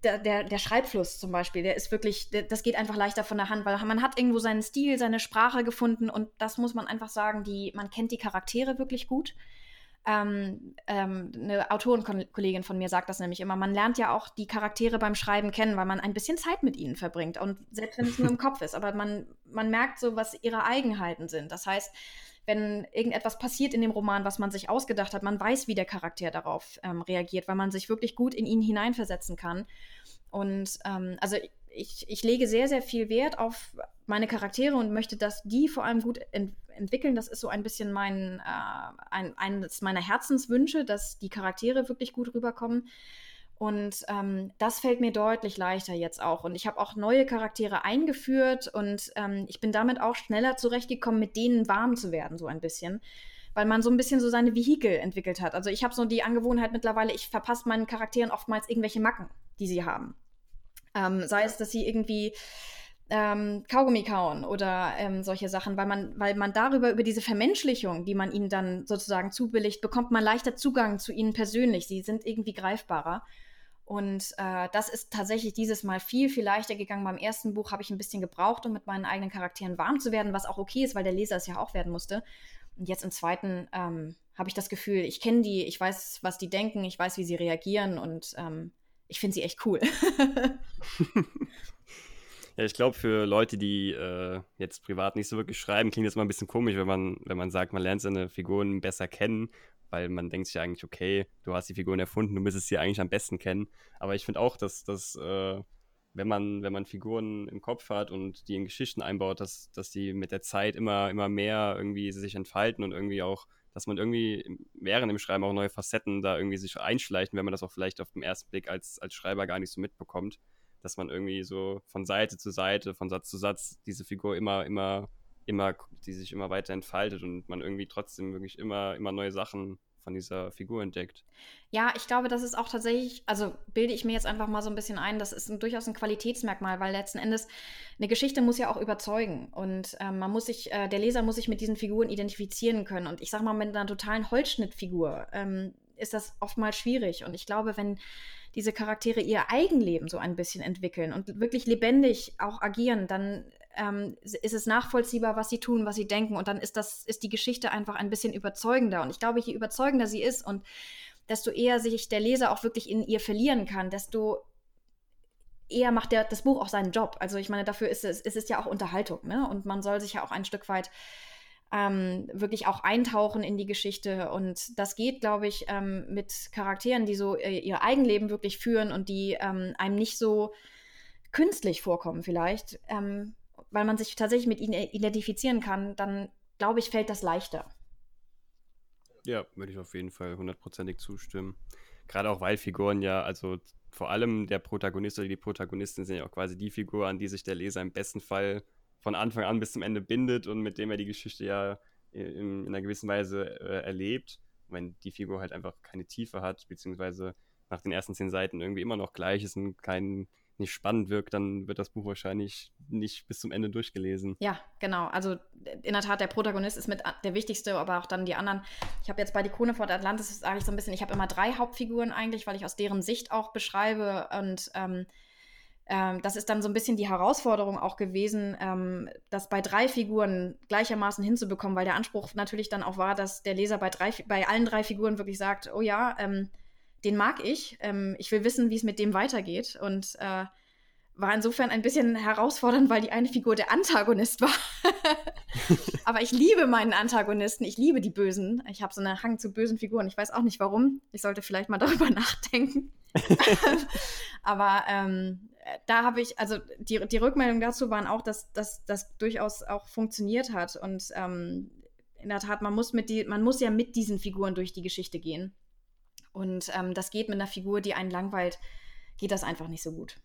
der, der, der Schreibfluss zum Beispiel, der ist wirklich, der, das geht einfach leichter von der Hand, weil man hat irgendwo seinen Stil, seine Sprache gefunden und das muss man einfach sagen, die, man kennt die Charaktere wirklich gut. Ähm, ähm, eine Autorenkollegin von mir sagt das nämlich immer. Man lernt ja auch die Charaktere beim Schreiben kennen, weil man ein bisschen Zeit mit ihnen verbringt. Und selbst wenn es nur im Kopf ist, aber man, man merkt so, was ihre Eigenheiten sind. Das heißt, wenn irgendetwas passiert in dem Roman, was man sich ausgedacht hat, man weiß, wie der Charakter darauf ähm, reagiert, weil man sich wirklich gut in ihn hineinversetzen kann. Und ähm, also ich, ich lege sehr, sehr viel Wert auf meine Charaktere und möchte, dass die vor allem gut ent entwickeln. Das ist so ein bisschen mein, äh, ein, eines meiner Herzenswünsche, dass die Charaktere wirklich gut rüberkommen. Und ähm, das fällt mir deutlich leichter jetzt auch. Und ich habe auch neue Charaktere eingeführt und ähm, ich bin damit auch schneller zurechtgekommen, mit denen warm zu werden, so ein bisschen. Weil man so ein bisschen so seine Vehikel entwickelt hat. Also ich habe so die Angewohnheit mittlerweile, ich verpasse meinen Charakteren oftmals irgendwelche Macken, die sie haben. Ähm, sei es, dass sie irgendwie ähm, Kaugummi kauen oder ähm, solche Sachen, weil man, weil man darüber, über diese Vermenschlichung, die man ihnen dann sozusagen zubilligt, bekommt man leichter Zugang zu ihnen persönlich. Sie sind irgendwie greifbarer. Und äh, das ist tatsächlich dieses Mal viel, viel leichter gegangen. Beim ersten Buch habe ich ein bisschen gebraucht, um mit meinen eigenen Charakteren warm zu werden, was auch okay ist, weil der Leser es ja auch werden musste. Und jetzt im zweiten ähm, habe ich das Gefühl, ich kenne die, ich weiß, was die denken, ich weiß, wie sie reagieren und ähm, ich finde sie echt cool. Ja, ich glaube, für Leute, die äh, jetzt privat nicht so wirklich schreiben, klingt das mal ein bisschen komisch, wenn man, wenn man sagt, man lernt seine Figuren besser kennen, weil man denkt sich eigentlich, okay, du hast die Figuren erfunden, du müsstest sie eigentlich am besten kennen. Aber ich finde auch, dass, dass äh, wenn, man, wenn man Figuren im Kopf hat und die in Geschichten einbaut, dass, dass die mit der Zeit immer, immer mehr irgendwie sich entfalten und irgendwie auch, dass man irgendwie während dem Schreiben auch neue Facetten da irgendwie sich einschleichen, wenn man das auch vielleicht auf den ersten Blick als, als Schreiber gar nicht so mitbekommt dass man irgendwie so von Seite zu Seite, von Satz zu Satz diese Figur immer, immer, immer, die sich immer weiter entfaltet und man irgendwie trotzdem wirklich immer, immer neue Sachen von dieser Figur entdeckt. Ja, ich glaube, das ist auch tatsächlich, also bilde ich mir jetzt einfach mal so ein bisschen ein, das ist ein, durchaus ein Qualitätsmerkmal, weil letzten Endes eine Geschichte muss ja auch überzeugen und ähm, man muss sich, äh, der Leser muss sich mit diesen Figuren identifizieren können und ich sag mal, mit einer totalen Holzschnittfigur ähm, ist das oftmals schwierig und ich glaube, wenn diese Charaktere ihr Eigenleben so ein bisschen entwickeln und wirklich lebendig auch agieren, dann ähm, ist es nachvollziehbar, was sie tun, was sie denken und dann ist das, ist die Geschichte einfach ein bisschen überzeugender. Und ich glaube, je überzeugender sie ist und desto eher sich der Leser auch wirklich in ihr verlieren kann, desto eher macht der, das Buch auch seinen Job. Also ich meine, dafür ist es, ist es ja auch Unterhaltung, ne? Und man soll sich ja auch ein Stück weit ähm, wirklich auch eintauchen in die Geschichte. Und das geht, glaube ich, ähm, mit Charakteren, die so äh, ihr Eigenleben wirklich führen und die ähm, einem nicht so künstlich vorkommen vielleicht, ähm, weil man sich tatsächlich mit ihnen identifizieren kann, dann glaube ich, fällt das leichter. Ja, würde ich auf jeden Fall hundertprozentig zustimmen. Gerade auch, weil Figuren ja, also vor allem der Protagonist oder die Protagonisten sind ja auch quasi die Figur, an die sich der Leser im besten Fall von Anfang an bis zum Ende bindet und mit dem er die Geschichte ja in, in einer gewissen Weise äh, erlebt. wenn die Figur halt einfach keine Tiefe hat, beziehungsweise nach den ersten zehn Seiten irgendwie immer noch gleich ist und kein, nicht spannend wirkt, dann wird das Buch wahrscheinlich nicht bis zum Ende durchgelesen. Ja, genau. Also in der Tat, der Protagonist ist mit der wichtigste, aber auch dann die anderen. Ich habe jetzt bei die Krone von Atlantis, sage ich so ein bisschen, ich habe immer drei Hauptfiguren eigentlich, weil ich aus deren Sicht auch beschreibe und ähm, ähm, das ist dann so ein bisschen die Herausforderung auch gewesen, ähm, das bei drei Figuren gleichermaßen hinzubekommen, weil der Anspruch natürlich dann auch war, dass der Leser bei, drei, bei allen drei Figuren wirklich sagt, oh ja, ähm, den mag ich, ähm, ich will wissen, wie es mit dem weitergeht und äh, war insofern ein bisschen herausfordernd, weil die eine Figur der Antagonist war. Aber ich liebe meinen Antagonisten, ich liebe die Bösen. Ich habe so einen Hang zu bösen Figuren. Ich weiß auch nicht warum. Ich sollte vielleicht mal darüber nachdenken. Aber ähm, da habe ich, also die, die Rückmeldungen dazu waren auch, dass das durchaus auch funktioniert hat. Und ähm, in der Tat, man muss, mit die, man muss ja mit diesen Figuren durch die Geschichte gehen. Und ähm, das geht mit einer Figur, die einen langweilt, geht das einfach nicht so gut.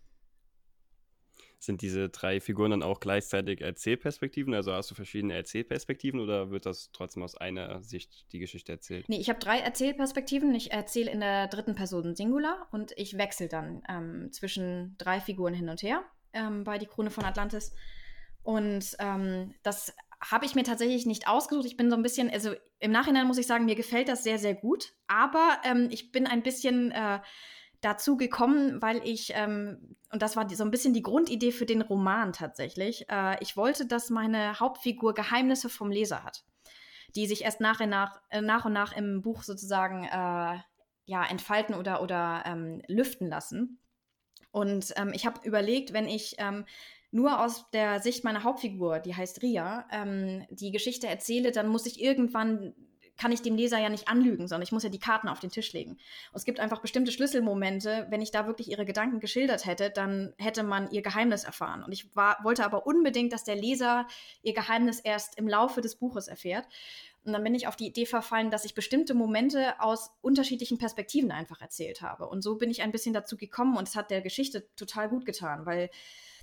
Sind diese drei Figuren dann auch gleichzeitig Erzählperspektiven? Also hast du verschiedene Erzählperspektiven oder wird das trotzdem aus einer Sicht die Geschichte erzählt? Nee, ich habe drei Erzählperspektiven. Ich erzähle in der dritten Person Singular und ich wechsle dann ähm, zwischen drei Figuren hin und her ähm, bei Die Krone von Atlantis. Und ähm, das habe ich mir tatsächlich nicht ausgesucht. Ich bin so ein bisschen, also im Nachhinein muss ich sagen, mir gefällt das sehr, sehr gut. Aber ähm, ich bin ein bisschen äh, dazu gekommen, weil ich, ähm, und das war die, so ein bisschen die Grundidee für den Roman tatsächlich, äh, ich wollte, dass meine Hauptfigur Geheimnisse vom Leser hat, die sich erst nach und nach, äh, nach, und nach im Buch sozusagen äh, ja, entfalten oder, oder ähm, lüften lassen. Und ähm, ich habe überlegt, wenn ich ähm, nur aus der Sicht meiner Hauptfigur, die heißt Ria, ähm, die Geschichte erzähle, dann muss ich irgendwann kann ich dem Leser ja nicht anlügen, sondern ich muss ja die Karten auf den Tisch legen. Und es gibt einfach bestimmte Schlüsselmomente, wenn ich da wirklich ihre Gedanken geschildert hätte, dann hätte man ihr Geheimnis erfahren. Und ich war, wollte aber unbedingt, dass der Leser ihr Geheimnis erst im Laufe des Buches erfährt. Und dann bin ich auf die Idee verfallen, dass ich bestimmte Momente aus unterschiedlichen Perspektiven einfach erzählt habe. Und so bin ich ein bisschen dazu gekommen und es hat der Geschichte total gut getan, weil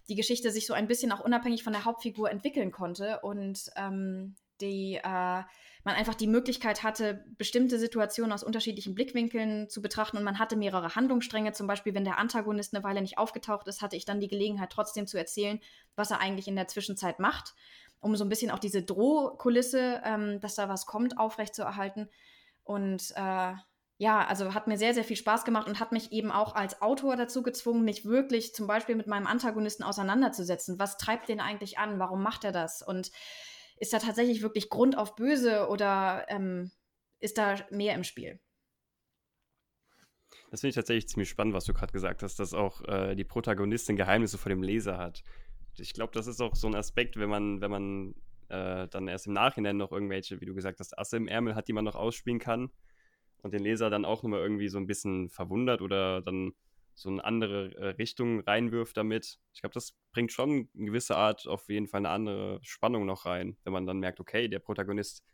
die Geschichte sich so ein bisschen auch unabhängig von der Hauptfigur entwickeln konnte und ähm, die äh, man einfach die Möglichkeit hatte, bestimmte Situationen aus unterschiedlichen Blickwinkeln zu betrachten und man hatte mehrere Handlungsstränge. Zum Beispiel, wenn der Antagonist eine Weile nicht aufgetaucht ist, hatte ich dann die Gelegenheit, trotzdem zu erzählen, was er eigentlich in der Zwischenzeit macht, um so ein bisschen auch diese Drohkulisse, ähm, dass da was kommt, aufrechtzuerhalten. Und äh, ja, also hat mir sehr, sehr viel Spaß gemacht und hat mich eben auch als Autor dazu gezwungen, mich wirklich zum Beispiel mit meinem Antagonisten auseinanderzusetzen. Was treibt den eigentlich an? Warum macht er das? Und ist da tatsächlich wirklich Grund auf Böse oder ähm, ist da mehr im Spiel? Das finde ich tatsächlich ziemlich spannend, was du gerade gesagt hast, dass auch äh, die Protagonistin Geheimnisse vor dem Leser hat. Ich glaube, das ist auch so ein Aspekt, wenn man, wenn man äh, dann erst im Nachhinein noch irgendwelche, wie du gesagt hast, Asse im Ärmel hat, die man noch ausspielen kann und den Leser dann auch nochmal irgendwie so ein bisschen verwundert oder dann so eine andere äh, Richtung reinwirft damit. Ich glaube, das bringt schon eine gewisse Art auf jeden Fall eine andere Spannung noch rein, wenn man dann merkt, okay, der Protagonist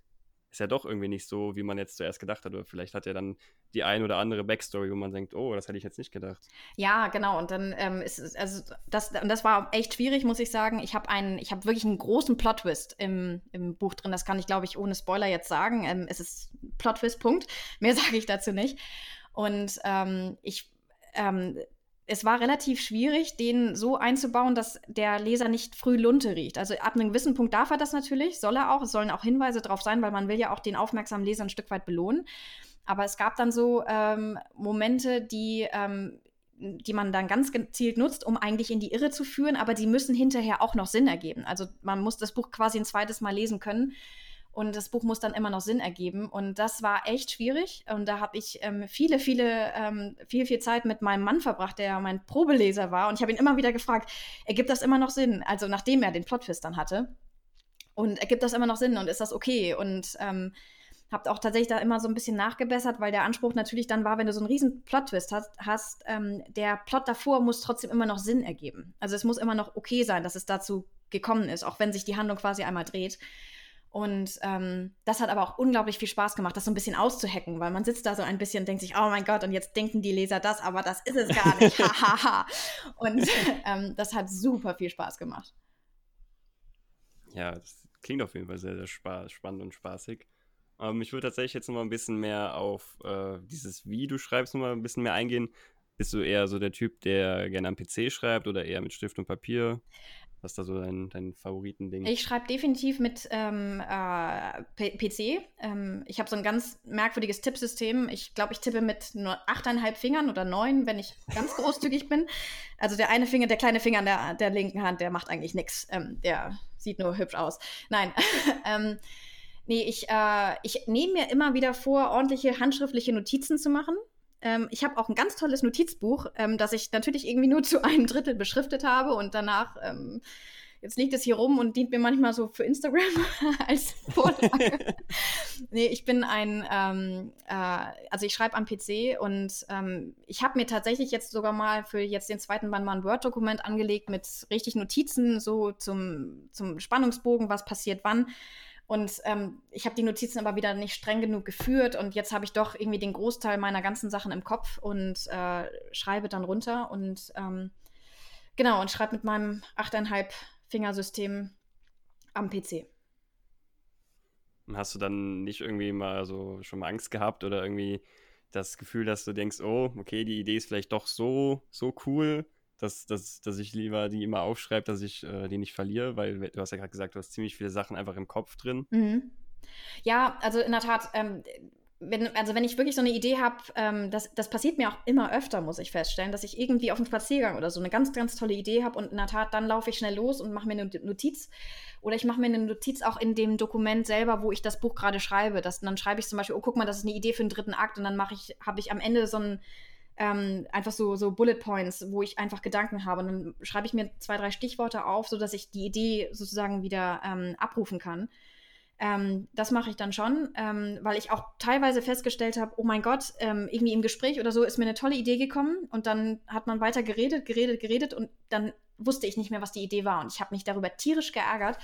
ist ja doch irgendwie nicht so, wie man jetzt zuerst gedacht hat. Oder vielleicht hat er dann die ein oder andere Backstory, wo man denkt, oh, das hätte ich jetzt nicht gedacht. Ja, genau. Und dann ähm, ist es, also das, und das war echt schwierig, muss ich sagen. Ich habe einen, ich habe wirklich einen großen Plot-Twist im, im Buch drin. Das kann ich, glaube ich, ohne Spoiler jetzt sagen. Ähm, es ist Plot-Twist, Punkt. Mehr sage ich dazu nicht. Und ähm, ich ähm, es war relativ schwierig, den so einzubauen, dass der Leser nicht früh Lunte riecht. Also ab einem gewissen Punkt darf er das natürlich, soll er auch. Es sollen auch Hinweise drauf sein, weil man will ja auch den aufmerksamen Leser ein Stück weit belohnen. Aber es gab dann so ähm, Momente, die, ähm, die man dann ganz gezielt nutzt, um eigentlich in die Irre zu führen, aber die müssen hinterher auch noch Sinn ergeben. Also man muss das Buch quasi ein zweites Mal lesen können und das Buch muss dann immer noch Sinn ergeben. Und das war echt schwierig. Und da habe ich ähm, viele, viele, ähm, viel, viel Zeit mit meinem Mann verbracht, der mein Probeleser war. Und ich habe ihn immer wieder gefragt, ergibt das immer noch Sinn? Also nachdem er den Plotfist dann hatte. Und ergibt das immer noch Sinn und ist das okay? Und ähm, habe auch tatsächlich da immer so ein bisschen nachgebessert, weil der Anspruch natürlich dann war, wenn du so einen riesen Plot-Twist hast, hast ähm, der Plot davor muss trotzdem immer noch Sinn ergeben. Also es muss immer noch okay sein, dass es dazu gekommen ist, auch wenn sich die Handlung quasi einmal dreht. Und ähm, das hat aber auch unglaublich viel Spaß gemacht, das so ein bisschen auszuhacken, weil man sitzt da so ein bisschen und denkt sich, oh mein Gott, und jetzt denken die Leser das, aber das ist es gar nicht. Hahaha. und ähm, das hat super viel Spaß gemacht. Ja, das klingt auf jeden Fall sehr, sehr spaß, spannend und spaßig. Ähm, ich würde tatsächlich jetzt noch mal ein bisschen mehr auf äh, dieses Wie du schreibst, noch mal ein bisschen mehr eingehen. Bist du eher so der Typ, der gerne am PC schreibt oder eher mit Stift und Papier? Was ist da so dein, dein Favoritending? Ich schreibe definitiv mit ähm, äh, PC. Ähm, ich habe so ein ganz merkwürdiges Tippsystem. Ich glaube, ich tippe mit nur achteinhalb Fingern oder neun, wenn ich ganz großzügig bin. Also der eine Finger, der kleine Finger an der, der linken Hand, der macht eigentlich nichts. Ähm, der sieht nur hübsch aus. Nein. ähm, nee, ich, äh, ich nehme mir immer wieder vor, ordentliche handschriftliche Notizen zu machen. Ähm, ich habe auch ein ganz tolles Notizbuch, ähm, das ich natürlich irgendwie nur zu einem Drittel beschriftet habe und danach, ähm, jetzt liegt es hier rum und dient mir manchmal so für Instagram als Vorlage. nee, ich bin ein, ähm, äh, also ich schreibe am PC und ähm, ich habe mir tatsächlich jetzt sogar mal für jetzt den zweiten Band mal ein Word-Dokument angelegt mit richtig Notizen, so zum, zum Spannungsbogen, was passiert wann. Und ähm, ich habe die Notizen aber wieder nicht streng genug geführt und jetzt habe ich doch irgendwie den Großteil meiner ganzen Sachen im Kopf und äh, schreibe dann runter und ähm, genau und schreibe mit meinem 8,5 Fingersystem am PC. Hast du dann nicht irgendwie mal so schon mal Angst gehabt oder irgendwie das Gefühl, dass du denkst, oh, okay, die Idee ist vielleicht doch so, so cool, dass, dass, dass ich lieber die immer aufschreibe, dass ich äh, die nicht verliere, weil du hast ja gerade gesagt, du hast ziemlich viele Sachen einfach im Kopf drin. Mhm. Ja, also in der Tat, ähm, wenn, also wenn ich wirklich so eine Idee habe, ähm, das, das passiert mir auch immer öfter, muss ich feststellen, dass ich irgendwie auf einem Spaziergang oder so eine ganz, ganz tolle Idee habe und in der Tat, dann laufe ich schnell los und mache mir eine Notiz. Oder ich mache mir eine Notiz auch in dem Dokument selber, wo ich das Buch gerade schreibe. Das, dann schreibe ich zum Beispiel, oh, guck mal, das ist eine Idee für den dritten Akt und dann mache ich, habe ich am Ende so ein ähm, einfach so, so Bullet Points, wo ich einfach Gedanken habe. Und dann schreibe ich mir zwei, drei Stichworte auf, sodass ich die Idee sozusagen wieder ähm, abrufen kann. Ähm, das mache ich dann schon, ähm, weil ich auch teilweise festgestellt habe, oh mein Gott, ähm, irgendwie im Gespräch oder so ist mir eine tolle Idee gekommen und dann hat man weiter geredet, geredet, geredet und dann wusste ich nicht mehr, was die Idee war und ich habe mich darüber tierisch geärgert.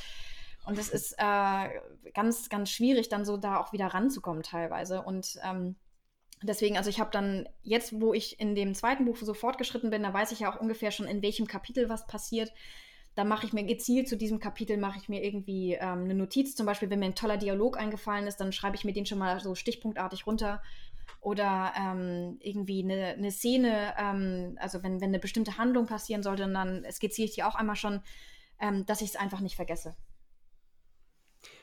Und es ist äh, ganz, ganz schwierig, dann so da auch wieder ranzukommen teilweise. Und ähm, Deswegen, also ich habe dann jetzt, wo ich in dem zweiten Buch so fortgeschritten bin, da weiß ich ja auch ungefähr schon, in welchem Kapitel was passiert. dann mache ich mir gezielt zu diesem Kapitel, mache ich mir irgendwie ähm, eine Notiz. Zum Beispiel, wenn mir ein toller Dialog eingefallen ist, dann schreibe ich mir den schon mal so stichpunktartig runter. Oder ähm, irgendwie eine, eine Szene, ähm, also wenn, wenn eine bestimmte Handlung passieren sollte, dann skizziere ich die auch einmal schon, ähm, dass ich es einfach nicht vergesse.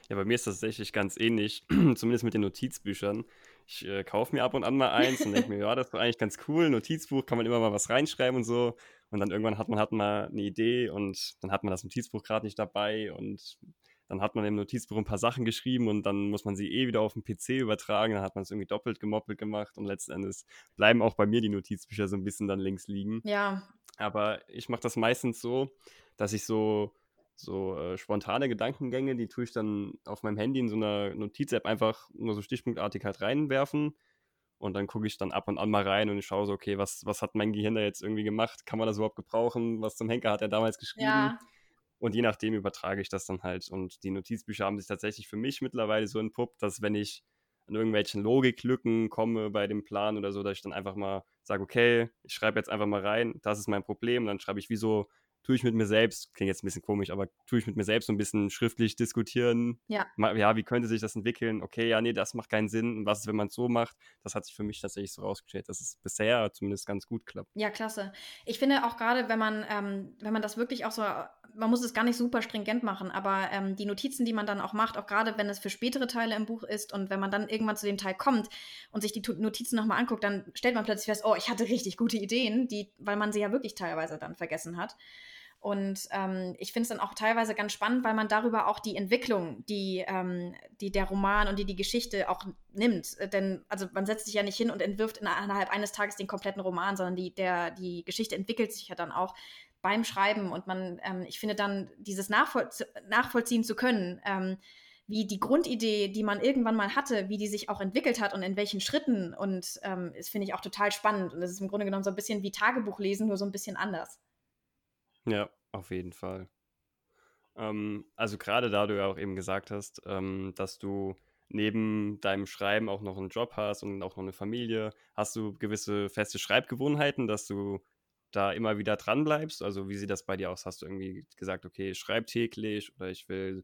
Ja, bei mir ist das tatsächlich ganz ähnlich, zumindest mit den Notizbüchern. Ich äh, kaufe mir ab und an mal eins und denke mir, ja, das ist doch eigentlich ganz cool. Notizbuch kann man immer mal was reinschreiben und so. Und dann irgendwann hat man halt mal eine Idee und dann hat man das Notizbuch gerade nicht dabei und dann hat man im Notizbuch ein paar Sachen geschrieben und dann muss man sie eh wieder auf den PC übertragen. Dann hat man es irgendwie doppelt gemoppelt gemacht und letzten Endes bleiben auch bei mir die Notizbücher so ein bisschen dann links liegen. Ja. Aber ich mache das meistens so, dass ich so so äh, spontane Gedankengänge, die tue ich dann auf meinem Handy in so einer Notiz-App einfach nur so stichpunktartig halt reinwerfen. Und dann gucke ich dann ab und an mal rein und ich schaue so, okay, was, was hat mein Gehirn da jetzt irgendwie gemacht? Kann man das überhaupt gebrauchen? Was zum Henker hat er damals geschrieben? Ja. Und je nachdem übertrage ich das dann halt. Und die Notizbücher haben sich tatsächlich für mich mittlerweile so entpuppt, dass wenn ich an irgendwelchen Logiklücken komme bei dem Plan oder so, dass ich dann einfach mal sage, okay, ich schreibe jetzt einfach mal rein, das ist mein Problem. Und dann schreibe ich wie so tue ich mit mir selbst, klingt jetzt ein bisschen komisch, aber tue ich mit mir selbst so ein bisschen schriftlich diskutieren. Ja. Ja, wie könnte sich das entwickeln? Okay, ja, nee, das macht keinen Sinn. Und was ist, wenn man es so macht? Das hat sich für mich tatsächlich so rausgestellt, dass es bisher zumindest ganz gut klappt. Ja, klasse. Ich finde auch gerade, wenn man, ähm, wenn man das wirklich auch so, man muss es gar nicht super stringent machen, aber ähm, die Notizen, die man dann auch macht, auch gerade wenn es für spätere Teile im Buch ist und wenn man dann irgendwann zu dem Teil kommt und sich die Notizen nochmal anguckt, dann stellt man plötzlich fest, oh, ich hatte richtig gute Ideen, die, weil man sie ja wirklich teilweise dann vergessen hat. Und ähm, ich finde es dann auch teilweise ganz spannend, weil man darüber auch die Entwicklung, die, ähm, die der Roman und die die Geschichte auch nimmt. Denn also man setzt sich ja nicht hin und entwirft innerhalb eines Tages den kompletten Roman, sondern die, der, die Geschichte entwickelt sich ja dann auch beim Schreiben. Und man, ähm, ich finde dann, dieses nachvoll nachvollziehen zu können, ähm, wie die Grundidee, die man irgendwann mal hatte, wie die sich auch entwickelt hat und in welchen Schritten. Und ähm, das finde ich auch total spannend. Und das ist im Grunde genommen so ein bisschen wie Tagebuch lesen, nur so ein bisschen anders. Ja, auf jeden Fall. Ähm, also gerade da du ja auch eben gesagt hast, ähm, dass du neben deinem Schreiben auch noch einen Job hast und auch noch eine Familie, hast du gewisse feste Schreibgewohnheiten, dass du da immer wieder dran bleibst? Also wie sieht das bei dir aus? Hast du irgendwie gesagt, okay, ich schreibe täglich oder ich will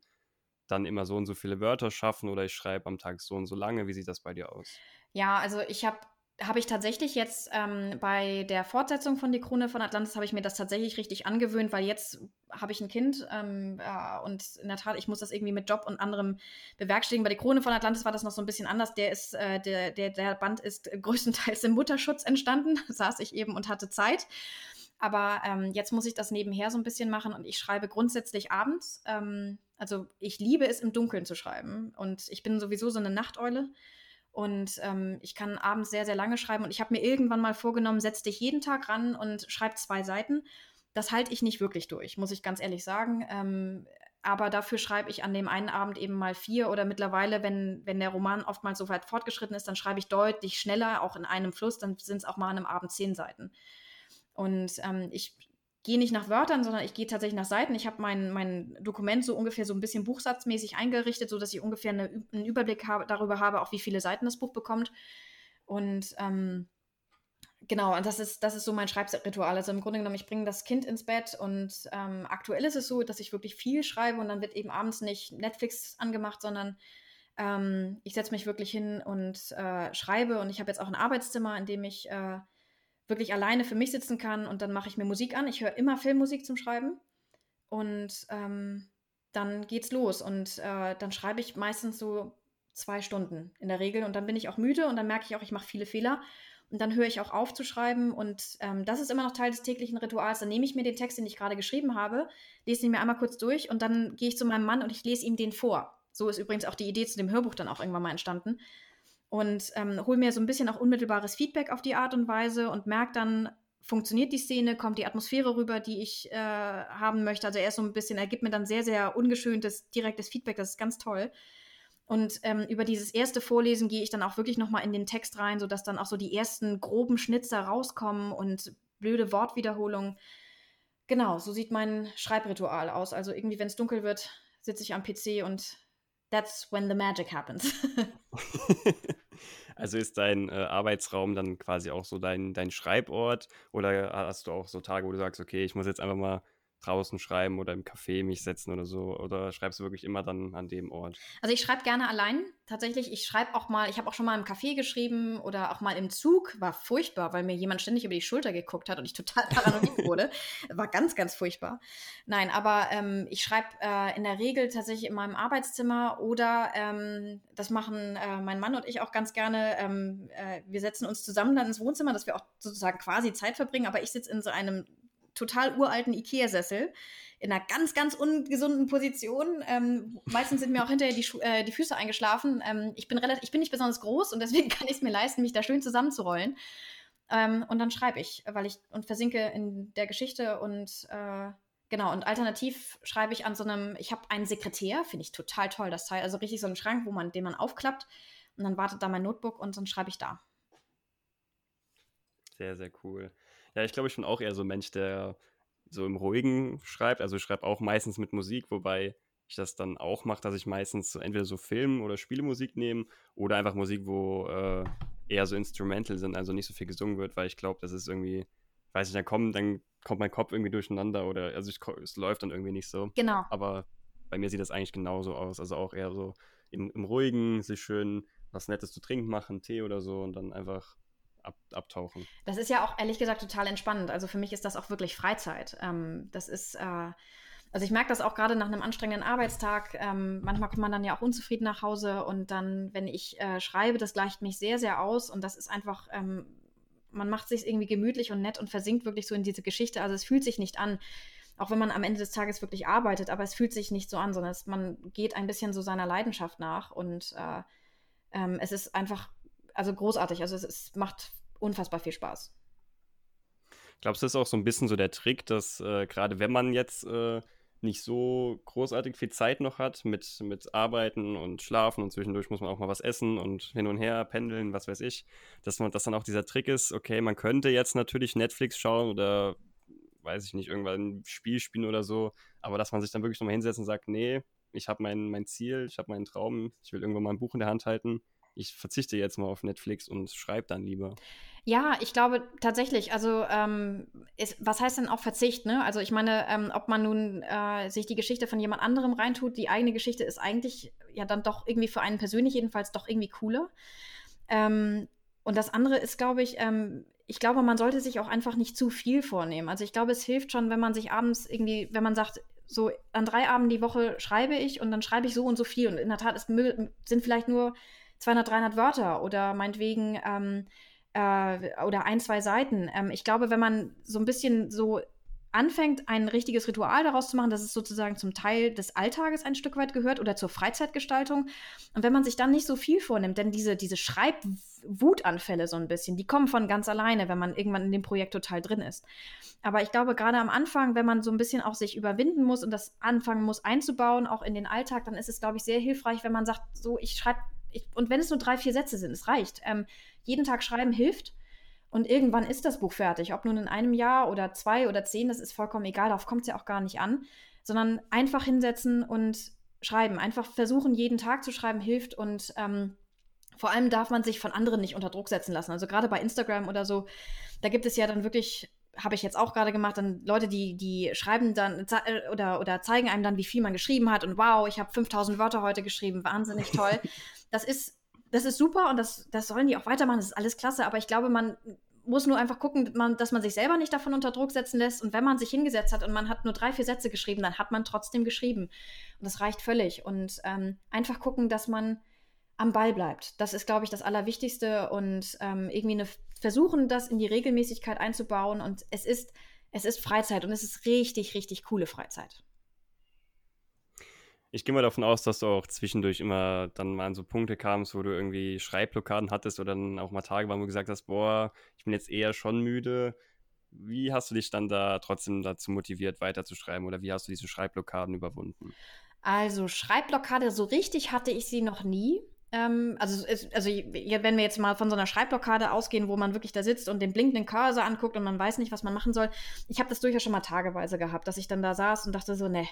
dann immer so und so viele Wörter schaffen oder ich schreibe am Tag so und so lange? Wie sieht das bei dir aus? Ja, also ich habe habe ich tatsächlich jetzt ähm, bei der Fortsetzung von Die Krone von Atlantis habe ich mir das tatsächlich richtig angewöhnt, weil jetzt habe ich ein Kind ähm, ja, und in der Tat, ich muss das irgendwie mit Job und anderem bewerkstelligen. Bei Die Krone von Atlantis war das noch so ein bisschen anders. Der ist, äh, der, der, der Band ist größtenteils im Mutterschutz entstanden, saß ich eben und hatte Zeit. Aber ähm, jetzt muss ich das nebenher so ein bisschen machen und ich schreibe grundsätzlich abends. Ähm, also ich liebe es, im Dunkeln zu schreiben und ich bin sowieso so eine Nachteule. Und ähm, ich kann abends sehr, sehr lange schreiben. Und ich habe mir irgendwann mal vorgenommen, setz dich jeden Tag ran und schreib zwei Seiten. Das halte ich nicht wirklich durch, muss ich ganz ehrlich sagen. Ähm, aber dafür schreibe ich an dem einen Abend eben mal vier oder mittlerweile, wenn, wenn der Roman oftmals so weit fortgeschritten ist, dann schreibe ich deutlich schneller, auch in einem Fluss, dann sind es auch mal an einem Abend zehn Seiten. Und ähm, ich gehe nicht nach Wörtern, sondern ich gehe tatsächlich nach Seiten. Ich habe mein, mein Dokument so ungefähr so ein bisschen buchsatzmäßig eingerichtet, sodass ich ungefähr eine, einen Überblick habe, darüber habe, auch wie viele Seiten das Buch bekommt. Und ähm, genau, und das ist, das ist so mein Schreibritual. Also im Grunde genommen, ich bringe das Kind ins Bett und ähm, aktuell ist es so, dass ich wirklich viel schreibe und dann wird eben abends nicht Netflix angemacht, sondern ähm, ich setze mich wirklich hin und äh, schreibe. Und ich habe jetzt auch ein Arbeitszimmer, in dem ich äh, wirklich alleine für mich sitzen kann und dann mache ich mir Musik an. Ich höre immer Filmmusik zum Schreiben und ähm, dann geht's los und äh, dann schreibe ich meistens so zwei Stunden in der Regel und dann bin ich auch müde und dann merke ich auch, ich mache viele Fehler und dann höre ich auch auf zu schreiben und ähm, das ist immer noch Teil des täglichen Rituals. Dann nehme ich mir den Text, den ich gerade geschrieben habe, lese ihn mir einmal kurz durch und dann gehe ich zu meinem Mann und ich lese ihm den vor. So ist übrigens auch die Idee zu dem Hörbuch dann auch irgendwann mal entstanden und ähm, hole mir so ein bisschen auch unmittelbares Feedback auf die Art und Weise und merke dann, funktioniert die Szene, kommt die Atmosphäre rüber, die ich äh, haben möchte. Also er ist so ein bisschen, er gibt mir dann sehr, sehr ungeschöntes, direktes Feedback, das ist ganz toll. Und ähm, über dieses erste Vorlesen gehe ich dann auch wirklich nochmal in den Text rein, sodass dann auch so die ersten groben Schnitzer rauskommen und blöde Wortwiederholungen. Genau, so sieht mein Schreibritual aus. Also irgendwie, wenn es dunkel wird, sitze ich am PC und that's when the magic happens. also ist dein äh, Arbeitsraum dann quasi auch so dein, dein Schreibort oder hast du auch so Tage, wo du sagst, okay, ich muss jetzt einfach mal draußen schreiben oder im Café mich setzen oder so? Oder schreibst du wirklich immer dann an dem Ort? Also ich schreibe gerne allein. Tatsächlich, ich schreibe auch mal, ich habe auch schon mal im Café geschrieben oder auch mal im Zug. War furchtbar, weil mir jemand ständig über die Schulter geguckt hat und ich total paranoid wurde. War ganz, ganz furchtbar. Nein, aber ähm, ich schreibe äh, in der Regel tatsächlich in meinem Arbeitszimmer oder ähm, das machen äh, mein Mann und ich auch ganz gerne. Ähm, äh, wir setzen uns zusammen dann ins Wohnzimmer, dass wir auch sozusagen quasi Zeit verbringen, aber ich sitze in so einem total uralten Ikea-Sessel in einer ganz, ganz ungesunden Position. Ähm, meistens sind mir auch hinterher die, äh, die Füße eingeschlafen. Ähm, ich, bin relativ, ich bin nicht besonders groß und deswegen kann ich es mir leisten, mich da schön zusammenzurollen. Ähm, und dann schreibe ich, weil ich und versinke in der Geschichte und äh, genau. Und alternativ schreibe ich an so einem, ich habe einen Sekretär, finde ich total toll, das Teil, also richtig so einen Schrank, wo man, den man aufklappt und dann wartet da mein Notebook und dann schreibe ich da. Sehr, sehr cool. Ja, ich glaube, ich bin auch eher so ein Mensch, der so im Ruhigen schreibt. Also ich schreibe auch meistens mit Musik, wobei ich das dann auch mache, dass ich meistens so entweder so Film- oder Spielemusik nehme oder einfach Musik, wo äh, eher so Instrumental sind, also nicht so viel gesungen wird, weil ich glaube, das ist irgendwie, weiß ich, dann kommen, dann kommt mein Kopf irgendwie durcheinander oder also ich, es läuft dann irgendwie nicht so. Genau. Aber bei mir sieht das eigentlich genauso aus. Also auch eher so im, im Ruhigen, sich schön was Nettes zu trinken machen, Tee oder so und dann einfach ab, abtauchen. Das ist ja auch ehrlich gesagt total entspannend. Also für mich ist das auch wirklich Freizeit. Ähm, das ist, äh, also ich merke das auch gerade nach einem anstrengenden Arbeitstag. Ähm, manchmal kommt man dann ja auch unzufrieden nach Hause und dann, wenn ich äh, schreibe, das gleicht mich sehr, sehr aus und das ist einfach, ähm, man macht sich irgendwie gemütlich und nett und versinkt wirklich so in diese Geschichte. Also es fühlt sich nicht an, auch wenn man am Ende des Tages wirklich arbeitet, aber es fühlt sich nicht so an, sondern es, man geht ein bisschen so seiner Leidenschaft nach und äh, ähm, es ist einfach also großartig. Also es, es macht unfassbar viel Spaß. Glaubst du, das ist auch so ein bisschen so der Trick, dass äh, gerade wenn man jetzt äh, nicht so großartig viel Zeit noch hat mit, mit Arbeiten und Schlafen und zwischendurch muss man auch mal was essen und hin und her pendeln, was weiß ich, dass man, dass dann auch dieser Trick ist, okay, man könnte jetzt natürlich Netflix schauen oder weiß ich nicht, irgendwann ein Spiel spielen oder so, aber dass man sich dann wirklich nochmal hinsetzt und sagt, nee, ich habe mein, mein Ziel, ich habe meinen Traum, ich will irgendwann mal ein Buch in der Hand halten ich verzichte jetzt mal auf Netflix und schreibe dann lieber. Ja, ich glaube tatsächlich, also ähm, ist, was heißt denn auch Verzicht, ne? Also ich meine, ähm, ob man nun äh, sich die Geschichte von jemand anderem reintut, die eigene Geschichte ist eigentlich ja dann doch irgendwie für einen persönlich jedenfalls doch irgendwie cooler. Ähm, und das andere ist, glaube ich, ähm, ich glaube, man sollte sich auch einfach nicht zu viel vornehmen. Also ich glaube, es hilft schon, wenn man sich abends irgendwie, wenn man sagt, so an drei Abenden die Woche schreibe ich und dann schreibe ich so und so viel. Und in der Tat, es sind vielleicht nur 200, 300 Wörter oder meinetwegen ähm, äh, oder ein, zwei Seiten. Ähm, ich glaube, wenn man so ein bisschen so anfängt, ein richtiges Ritual daraus zu machen, dass es sozusagen zum Teil des Alltages ein Stück weit gehört oder zur Freizeitgestaltung. Und wenn man sich dann nicht so viel vornimmt, denn diese, diese Schreibwutanfälle so ein bisschen, die kommen von ganz alleine, wenn man irgendwann in dem Projekt total drin ist. Aber ich glaube, gerade am Anfang, wenn man so ein bisschen auch sich überwinden muss und das anfangen muss einzubauen, auch in den Alltag, dann ist es, glaube ich, sehr hilfreich, wenn man sagt, so, ich schreibe ich, und wenn es nur drei, vier Sätze sind, es reicht. Ähm, jeden Tag schreiben hilft. Und irgendwann ist das Buch fertig. Ob nun in einem Jahr oder zwei oder zehn, das ist vollkommen egal. Darauf kommt es ja auch gar nicht an. Sondern einfach hinsetzen und schreiben. Einfach versuchen, jeden Tag zu schreiben, hilft. Und ähm, vor allem darf man sich von anderen nicht unter Druck setzen lassen. Also gerade bei Instagram oder so, da gibt es ja dann wirklich habe ich jetzt auch gerade gemacht, dann Leute, die, die schreiben dann äh, oder, oder zeigen einem dann, wie viel man geschrieben hat und wow, ich habe 5000 Wörter heute geschrieben, wahnsinnig toll. das ist, das ist super und das, das sollen die auch weitermachen, das ist alles klasse, aber ich glaube, man muss nur einfach gucken, dass man sich selber nicht davon unter Druck setzen lässt und wenn man sich hingesetzt hat und man hat nur drei, vier Sätze geschrieben, dann hat man trotzdem geschrieben und das reicht völlig und ähm, einfach gucken, dass man am Ball bleibt. Das ist, glaube ich, das Allerwichtigste und ähm, irgendwie eine, versuchen, das in die Regelmäßigkeit einzubauen. Und es ist, es ist Freizeit und es ist richtig, richtig coole Freizeit. Ich gehe mal davon aus, dass du auch zwischendurch immer dann mal an so Punkte kamst, wo du irgendwie Schreibblockaden hattest oder dann auch mal Tage waren, wo du gesagt hast, boah, ich bin jetzt eher schon müde. Wie hast du dich dann da trotzdem dazu motiviert, weiterzuschreiben oder wie hast du diese Schreibblockaden überwunden? Also Schreibblockade, so richtig hatte ich sie noch nie. Ähm, also, es, also wenn wir jetzt mal von so einer Schreibblockade ausgehen, wo man wirklich da sitzt und den blinkenden Cursor anguckt und man weiß nicht, was man machen soll. Ich habe das durchaus schon mal tageweise gehabt, dass ich dann da saß und dachte so, ne,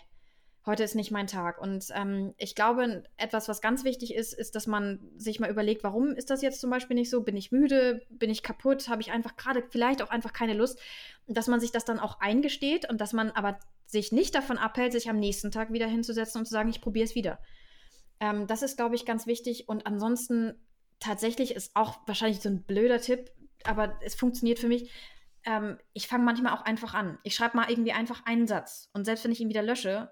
heute ist nicht mein Tag. Und ähm, ich glaube, etwas, was ganz wichtig ist, ist, dass man sich mal überlegt, warum ist das jetzt zum Beispiel nicht so? Bin ich müde? Bin ich kaputt? Habe ich einfach gerade vielleicht auch einfach keine Lust? Dass man sich das dann auch eingesteht und dass man aber sich nicht davon abhält, sich am nächsten Tag wieder hinzusetzen und zu sagen, ich probiere es wieder. Ähm, das ist, glaube ich, ganz wichtig. Und ansonsten tatsächlich ist auch wahrscheinlich so ein blöder Tipp, aber es funktioniert für mich. Ähm, ich fange manchmal auch einfach an. Ich schreibe mal irgendwie einfach einen Satz. Und selbst wenn ich ihn wieder lösche,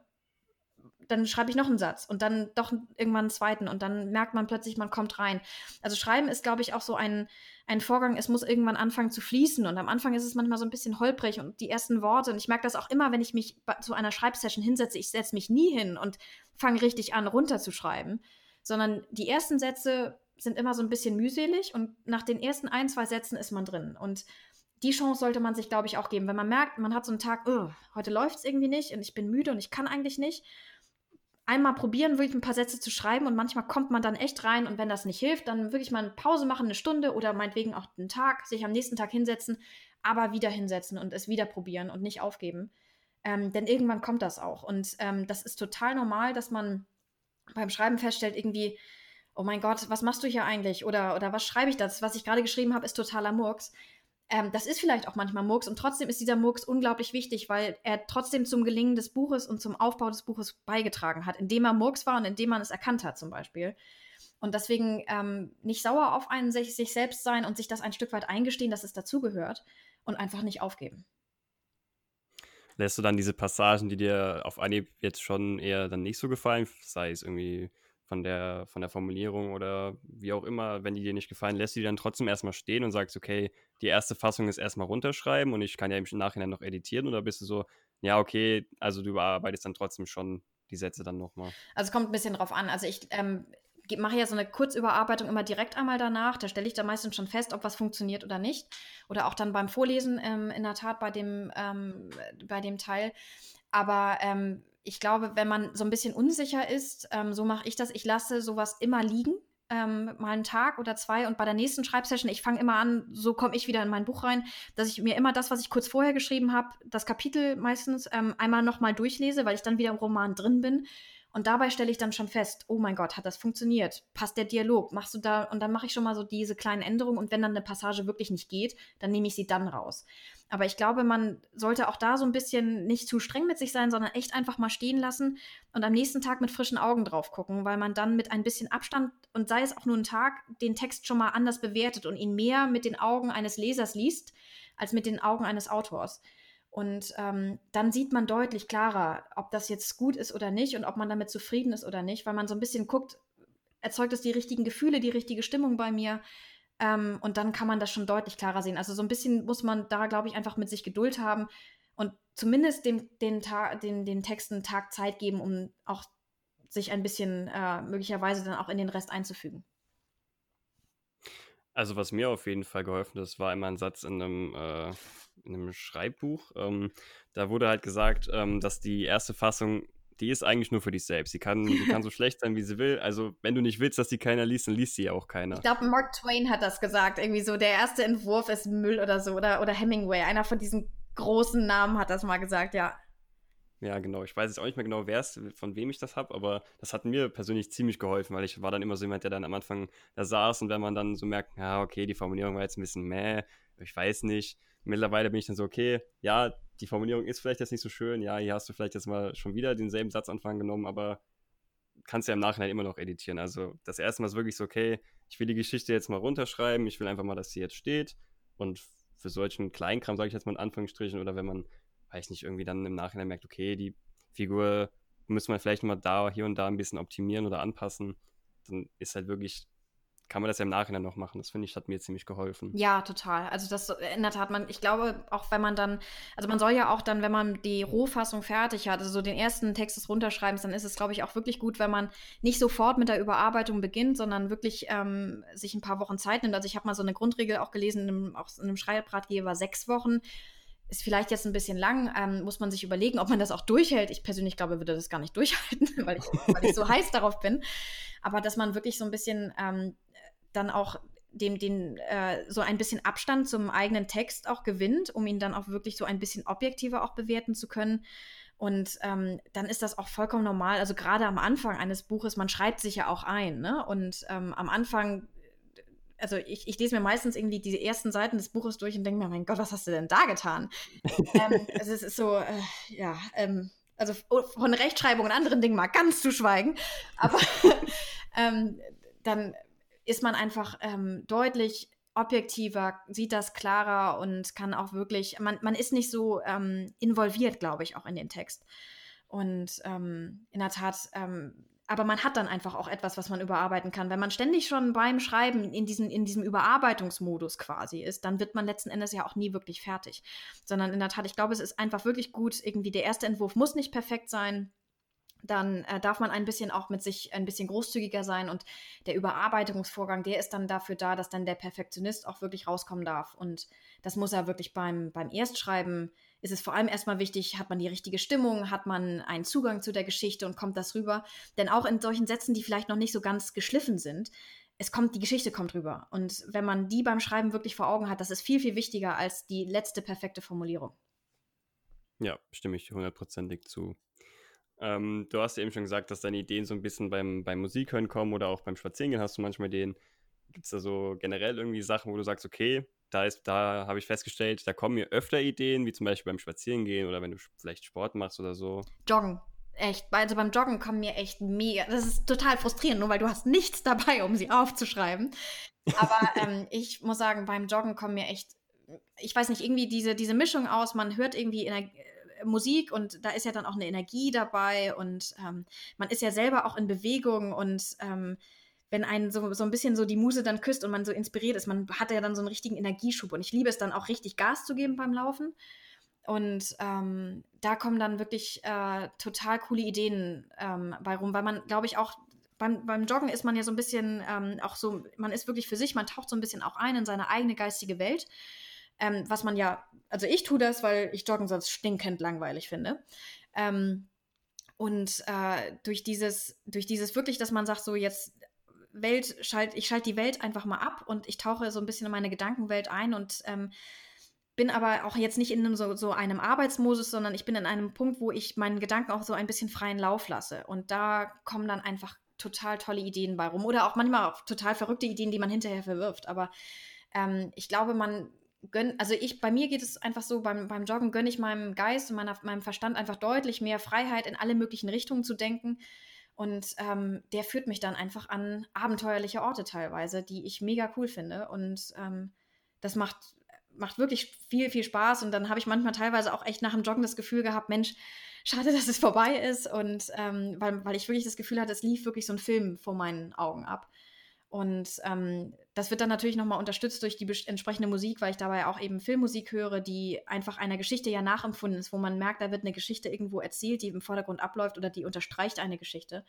dann schreibe ich noch einen Satz und dann doch irgendwann einen zweiten und dann merkt man plötzlich, man kommt rein. Also Schreiben ist, glaube ich, auch so ein, ein Vorgang, es muss irgendwann anfangen zu fließen und am Anfang ist es manchmal so ein bisschen holprig und die ersten Worte und ich merke das auch immer, wenn ich mich zu einer Schreibsession hinsetze, ich setze mich nie hin und fange richtig an, runterzuschreiben, sondern die ersten Sätze sind immer so ein bisschen mühselig und nach den ersten ein, zwei Sätzen ist man drin und die Chance sollte man sich, glaube ich, auch geben. Wenn man merkt, man hat so einen Tag, heute läuft es irgendwie nicht und ich bin müde und ich kann eigentlich nicht, einmal probieren, wirklich ein paar Sätze zu schreiben und manchmal kommt man dann echt rein und wenn das nicht hilft, dann wirklich mal eine Pause machen, eine Stunde oder meinetwegen auch einen Tag, sich am nächsten Tag hinsetzen, aber wieder hinsetzen und es wieder probieren und nicht aufgeben. Ähm, denn irgendwann kommt das auch. Und ähm, das ist total normal, dass man beim Schreiben feststellt, irgendwie, oh mein Gott, was machst du hier eigentlich? Oder, oder was schreibe ich das? Was ich gerade geschrieben habe, ist totaler Murks. Ähm, das ist vielleicht auch manchmal Murks und trotzdem ist dieser Murks unglaublich wichtig, weil er trotzdem zum Gelingen des Buches und zum Aufbau des Buches beigetragen hat, indem er Murks war und indem man es erkannt hat zum Beispiel. Und deswegen ähm, nicht sauer auf einen sich, sich selbst sein und sich das ein Stück weit eingestehen, dass es dazugehört und einfach nicht aufgeben. Lässt du dann diese Passagen, die dir auf Anhieb jetzt schon eher dann nicht so gefallen, sei es irgendwie von der, von der Formulierung oder wie auch immer, wenn die dir nicht gefallen, lässt du die dann trotzdem erstmal stehen und sagst, okay, die erste Fassung ist erstmal runterschreiben und ich kann ja im Nachhinein noch editieren oder bist du so, ja, okay, also du überarbeitest dann trotzdem schon die Sätze dann nochmal? Also es kommt ein bisschen drauf an. Also ich ähm, mache ja so eine Kurzüberarbeitung immer direkt einmal danach. Da stelle ich dann meistens schon fest, ob was funktioniert oder nicht. Oder auch dann beim Vorlesen ähm, in der Tat bei dem, ähm, bei dem Teil. Aber ähm, ich glaube, wenn man so ein bisschen unsicher ist, ähm, so mache ich das, ich lasse sowas immer liegen. Ähm, mal einen Tag oder zwei und bei der nächsten Schreibsession, ich fange immer an, so komme ich wieder in mein Buch rein, dass ich mir immer das, was ich kurz vorher geschrieben habe, das Kapitel meistens ähm, einmal nochmal durchlese, weil ich dann wieder im Roman drin bin und dabei stelle ich dann schon fest, oh mein Gott, hat das funktioniert? Passt der Dialog? Machst du da, und dann mache ich schon mal so diese kleinen Änderungen und wenn dann eine Passage wirklich nicht geht, dann nehme ich sie dann raus. Aber ich glaube, man sollte auch da so ein bisschen nicht zu streng mit sich sein, sondern echt einfach mal stehen lassen und am nächsten Tag mit frischen Augen drauf gucken, weil man dann mit ein bisschen Abstand und sei es auch nur ein Tag, den Text schon mal anders bewertet und ihn mehr mit den Augen eines Lesers liest, als mit den Augen eines Autors. Und ähm, dann sieht man deutlich klarer, ob das jetzt gut ist oder nicht und ob man damit zufrieden ist oder nicht, weil man so ein bisschen guckt, erzeugt es die richtigen Gefühle, die richtige Stimmung bei mir. Ähm, und dann kann man das schon deutlich klarer sehen. Also so ein bisschen muss man da, glaube ich, einfach mit sich Geduld haben und zumindest dem, den, den, den Texten Tag Zeit geben, um auch sich ein bisschen äh, möglicherweise dann auch in den Rest einzufügen. Also was mir auf jeden Fall geholfen hat, war immer ein Satz in einem äh, in einem Schreibbuch. Ähm, da wurde halt gesagt, ähm, dass die erste Fassung, die ist eigentlich nur für dich selbst. Sie kann, die kann so schlecht sein, wie sie will. Also, wenn du nicht willst, dass die keiner liest, dann liest sie ja auch keiner. Ich glaube, Mark Twain hat das gesagt. Irgendwie so, der erste Entwurf ist Müll oder so. Oder, oder Hemingway, einer von diesen großen Namen hat das mal gesagt, ja. Ja, genau. Ich weiß jetzt auch nicht mehr genau, wer es, von wem ich das habe, aber das hat mir persönlich ziemlich geholfen, weil ich war dann immer so jemand, der dann am Anfang da saß und wenn man dann so merkt, ja, okay, die Formulierung war jetzt ein bisschen meh, ich weiß nicht, mittlerweile bin ich dann so, okay, ja, die Formulierung ist vielleicht jetzt nicht so schön, ja, hier hast du vielleicht jetzt mal schon wieder denselben Satzanfang genommen, aber kannst ja im Nachhinein immer noch editieren. Also das erste Mal ist wirklich so, okay, ich will die Geschichte jetzt mal runterschreiben, ich will einfach mal, dass sie jetzt steht und für solchen Kleinkram, sage ich jetzt mal in Anführungsstrichen, oder wenn man, weiß nicht, irgendwie dann im Nachhinein merkt, okay, die Figur müssen wir vielleicht mal da, hier und da ein bisschen optimieren oder anpassen, dann ist halt wirklich kann man das ja im Nachhinein noch machen. Das finde ich, hat mir ziemlich geholfen. Ja, total. Also das in der Tat, man, ich glaube, auch wenn man dann, also man soll ja auch dann, wenn man die Rohfassung fertig hat, also so den ersten Text des Runterschreibens, dann ist es, glaube ich, auch wirklich gut, wenn man nicht sofort mit der Überarbeitung beginnt, sondern wirklich ähm, sich ein paar Wochen Zeit nimmt. Also ich habe mal so eine Grundregel auch gelesen, in einem, auch in einem Schreibratgeber, sechs Wochen ist vielleicht jetzt ein bisschen lang, ähm, muss man sich überlegen, ob man das auch durchhält. Ich persönlich glaube, würde das gar nicht durchhalten, weil ich, weil ich so heiß darauf bin. Aber dass man wirklich so ein bisschen ähm, dann auch dem den äh, so ein bisschen Abstand zum eigenen Text auch gewinnt, um ihn dann auch wirklich so ein bisschen objektiver auch bewerten zu können. Und ähm, dann ist das auch vollkommen normal. Also gerade am Anfang eines Buches, man schreibt sich ja auch ein. Ne? Und ähm, am Anfang, also ich, ich, lese mir meistens irgendwie die ersten Seiten des Buches durch und denke mir, mein Gott, was hast du denn da getan? ähm, also es ist so, äh, ja, ähm, also von Rechtschreibung und anderen Dingen mal ganz zu schweigen. Aber ähm, dann ist man einfach ähm, deutlich objektiver, sieht das klarer und kann auch wirklich, man, man ist nicht so ähm, involviert, glaube ich, auch in den Text. Und ähm, in der Tat, ähm, aber man hat dann einfach auch etwas, was man überarbeiten kann. Wenn man ständig schon beim Schreiben in, diesen, in diesem Überarbeitungsmodus quasi ist, dann wird man letzten Endes ja auch nie wirklich fertig. Sondern in der Tat, ich glaube, es ist einfach wirklich gut, irgendwie der erste Entwurf muss nicht perfekt sein dann äh, darf man ein bisschen auch mit sich ein bisschen großzügiger sein und der Überarbeitungsvorgang, der ist dann dafür da, dass dann der Perfektionist auch wirklich rauskommen darf. Und das muss er wirklich beim, beim Erstschreiben, ist es vor allem erstmal wichtig, hat man die richtige Stimmung, hat man einen Zugang zu der Geschichte und kommt das rüber. Denn auch in solchen Sätzen, die vielleicht noch nicht so ganz geschliffen sind, es kommt, die Geschichte kommt rüber. Und wenn man die beim Schreiben wirklich vor Augen hat, das ist viel, viel wichtiger als die letzte perfekte Formulierung. Ja, stimme ich hundertprozentig zu. Ähm, du hast ja eben schon gesagt, dass deine Ideen so ein bisschen beim, beim Musikhören kommen oder auch beim Spazierengehen hast du manchmal Ideen. Gibt es da so generell irgendwie Sachen, wo du sagst, okay, da da habe ich festgestellt, da kommen mir öfter Ideen, wie zum Beispiel beim Spazierengehen oder wenn du vielleicht Sport machst oder so. Joggen. Echt. Also beim Joggen kommen mir echt mega. Das ist total frustrierend, nur weil du hast nichts dabei, um sie aufzuschreiben. Aber ähm, ich muss sagen, beim Joggen kommen mir echt, ich weiß nicht, irgendwie diese, diese Mischung aus, man hört irgendwie Ener Musik und da ist ja dann auch eine Energie dabei und ähm, man ist ja selber auch in Bewegung und ähm, wenn einen so, so ein bisschen so die Muse dann küsst und man so inspiriert ist, man hat ja dann so einen richtigen Energieschub und ich liebe es dann auch richtig Gas zu geben beim Laufen. Und ähm, da kommen dann wirklich äh, total coole Ideen ähm, bei rum, weil man, glaube ich, auch beim, beim Joggen ist man ja so ein bisschen ähm, auch so, man ist wirklich für sich, man taucht so ein bisschen auch ein in seine eigene geistige Welt ähm, was man ja, also ich tue das, weil ich Joggen sonst stinkend langweilig finde. Ähm, und äh, durch dieses, durch dieses wirklich, dass man sagt, so jetzt Welt, schalt, ich schalte die Welt einfach mal ab und ich tauche so ein bisschen in meine Gedankenwelt ein und ähm, bin aber auch jetzt nicht in so, so einem Arbeitsmodus, sondern ich bin in einem Punkt, wo ich meinen Gedanken auch so ein bisschen freien Lauf lasse. Und da kommen dann einfach total tolle Ideen bei rum. Oder auch manchmal auch total verrückte Ideen, die man hinterher verwirft. Aber ähm, ich glaube, man gönn, also ich, bei mir geht es einfach so, beim, beim Joggen gönne ich meinem Geist und meiner, meinem Verstand einfach deutlich mehr Freiheit, in alle möglichen Richtungen zu denken. Und ähm, der führt mich dann einfach an abenteuerliche Orte teilweise, die ich mega cool finde. Und ähm, das macht, macht wirklich viel, viel Spaß. Und dann habe ich manchmal teilweise auch echt nach dem Joggen das Gefühl gehabt, Mensch, schade, dass es vorbei ist. Und ähm, weil, weil ich wirklich das Gefühl hatte, es lief wirklich so ein Film vor meinen Augen ab. Und ähm, das wird dann natürlich nochmal unterstützt durch die entsprechende Musik, weil ich dabei auch eben Filmmusik höre, die einfach einer Geschichte ja nachempfunden ist, wo man merkt, da wird eine Geschichte irgendwo erzählt, die im Vordergrund abläuft oder die unterstreicht eine Geschichte.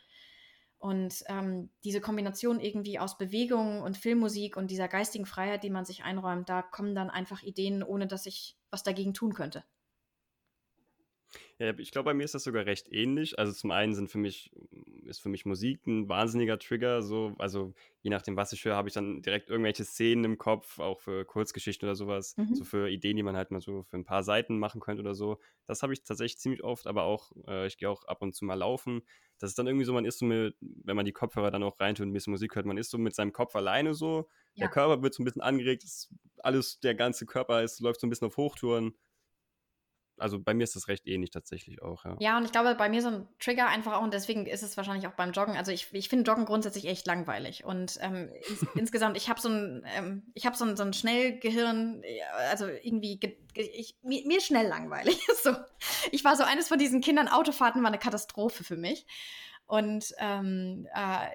Und ähm, diese Kombination irgendwie aus Bewegung und Filmmusik und dieser geistigen Freiheit, die man sich einräumt, da kommen dann einfach Ideen, ohne dass ich was dagegen tun könnte. Ja, ich glaube, bei mir ist das sogar recht ähnlich. Also zum einen sind für mich, ist für mich Musik ein wahnsinniger Trigger. So, also je nachdem, was ich höre, habe ich dann direkt irgendwelche Szenen im Kopf, auch für Kurzgeschichten oder sowas, mhm. so für Ideen, die man halt mal so für ein paar Seiten machen könnte oder so. Das habe ich tatsächlich ziemlich oft, aber auch, äh, ich gehe auch ab und zu mal laufen. Das ist dann irgendwie so, man ist so mit, wenn man die Kopfhörer dann auch reintut und ein bisschen Musik hört, man ist so mit seinem Kopf alleine so. Ja. Der Körper wird so ein bisschen angeregt, alles, der ganze Körper ist, läuft so ein bisschen auf Hochtouren also bei mir ist das recht ähnlich tatsächlich auch, ja. Ja, und ich glaube, bei mir so ein Trigger einfach auch, und deswegen ist es wahrscheinlich auch beim Joggen. Also ich, ich finde Joggen grundsätzlich echt langweilig. Und ähm, ins, insgesamt, ich habe so ein, ähm, ich habe so ein, so ein Schnellgehirn, also irgendwie, ich, mir, mir schnell langweilig. so. Ich war so eines von diesen Kindern, Autofahrten war eine Katastrophe für mich. Und ähm, äh,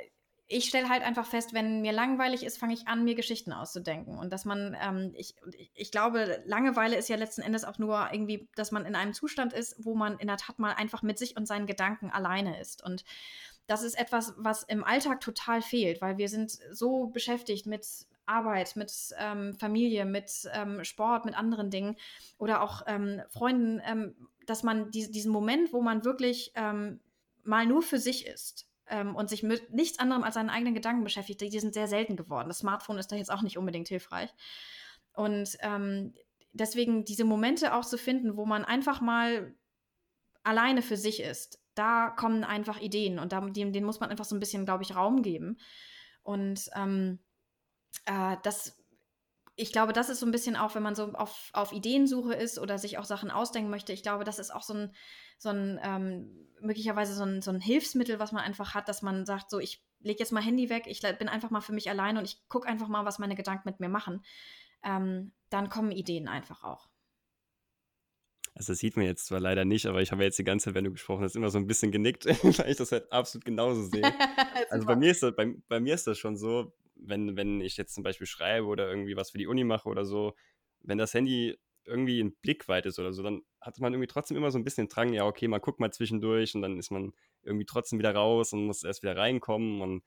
ich stelle halt einfach fest, wenn mir langweilig ist, fange ich an, mir Geschichten auszudenken. Und dass man, ähm, ich, ich glaube, Langeweile ist ja letzten Endes auch nur irgendwie, dass man in einem Zustand ist, wo man in der Tat mal einfach mit sich und seinen Gedanken alleine ist. Und das ist etwas, was im Alltag total fehlt, weil wir sind so beschäftigt mit Arbeit, mit ähm, Familie, mit ähm, Sport, mit anderen Dingen oder auch ähm, Freunden, ähm, dass man die, diesen Moment, wo man wirklich ähm, mal nur für sich ist, ähm, und sich mit nichts anderem als seinen eigenen Gedanken beschäftigt, die sind sehr selten geworden. Das Smartphone ist da jetzt auch nicht unbedingt hilfreich. Und ähm, deswegen diese Momente auch zu finden, wo man einfach mal alleine für sich ist, da kommen einfach Ideen und da, dem, denen muss man einfach so ein bisschen, glaube ich, Raum geben. Und ähm, äh, das ich glaube, das ist so ein bisschen auch, wenn man so auf, auf Ideensuche ist oder sich auch Sachen ausdenken möchte. Ich glaube, das ist auch so ein, so ein ähm, möglicherweise so ein, so ein Hilfsmittel, was man einfach hat, dass man sagt, so, ich lege jetzt mal Handy weg, ich bin einfach mal für mich allein und ich gucke einfach mal, was meine Gedanken mit mir machen. Ähm, dann kommen Ideen einfach auch. Also das sieht man jetzt zwar leider nicht, aber ich habe jetzt die ganze Zeit, wenn du gesprochen hast, immer so ein bisschen genickt, weil ich das halt absolut genauso sehe. also bei mir, ist das, bei, bei mir ist das schon so, wenn, wenn ich jetzt zum Beispiel schreibe oder irgendwie was für die Uni mache oder so, wenn das Handy irgendwie in Blickweit ist oder so, dann hat man irgendwie trotzdem immer so ein bisschen Drang, ja, okay, man guckt mal zwischendurch und dann ist man irgendwie trotzdem wieder raus und muss erst wieder reinkommen und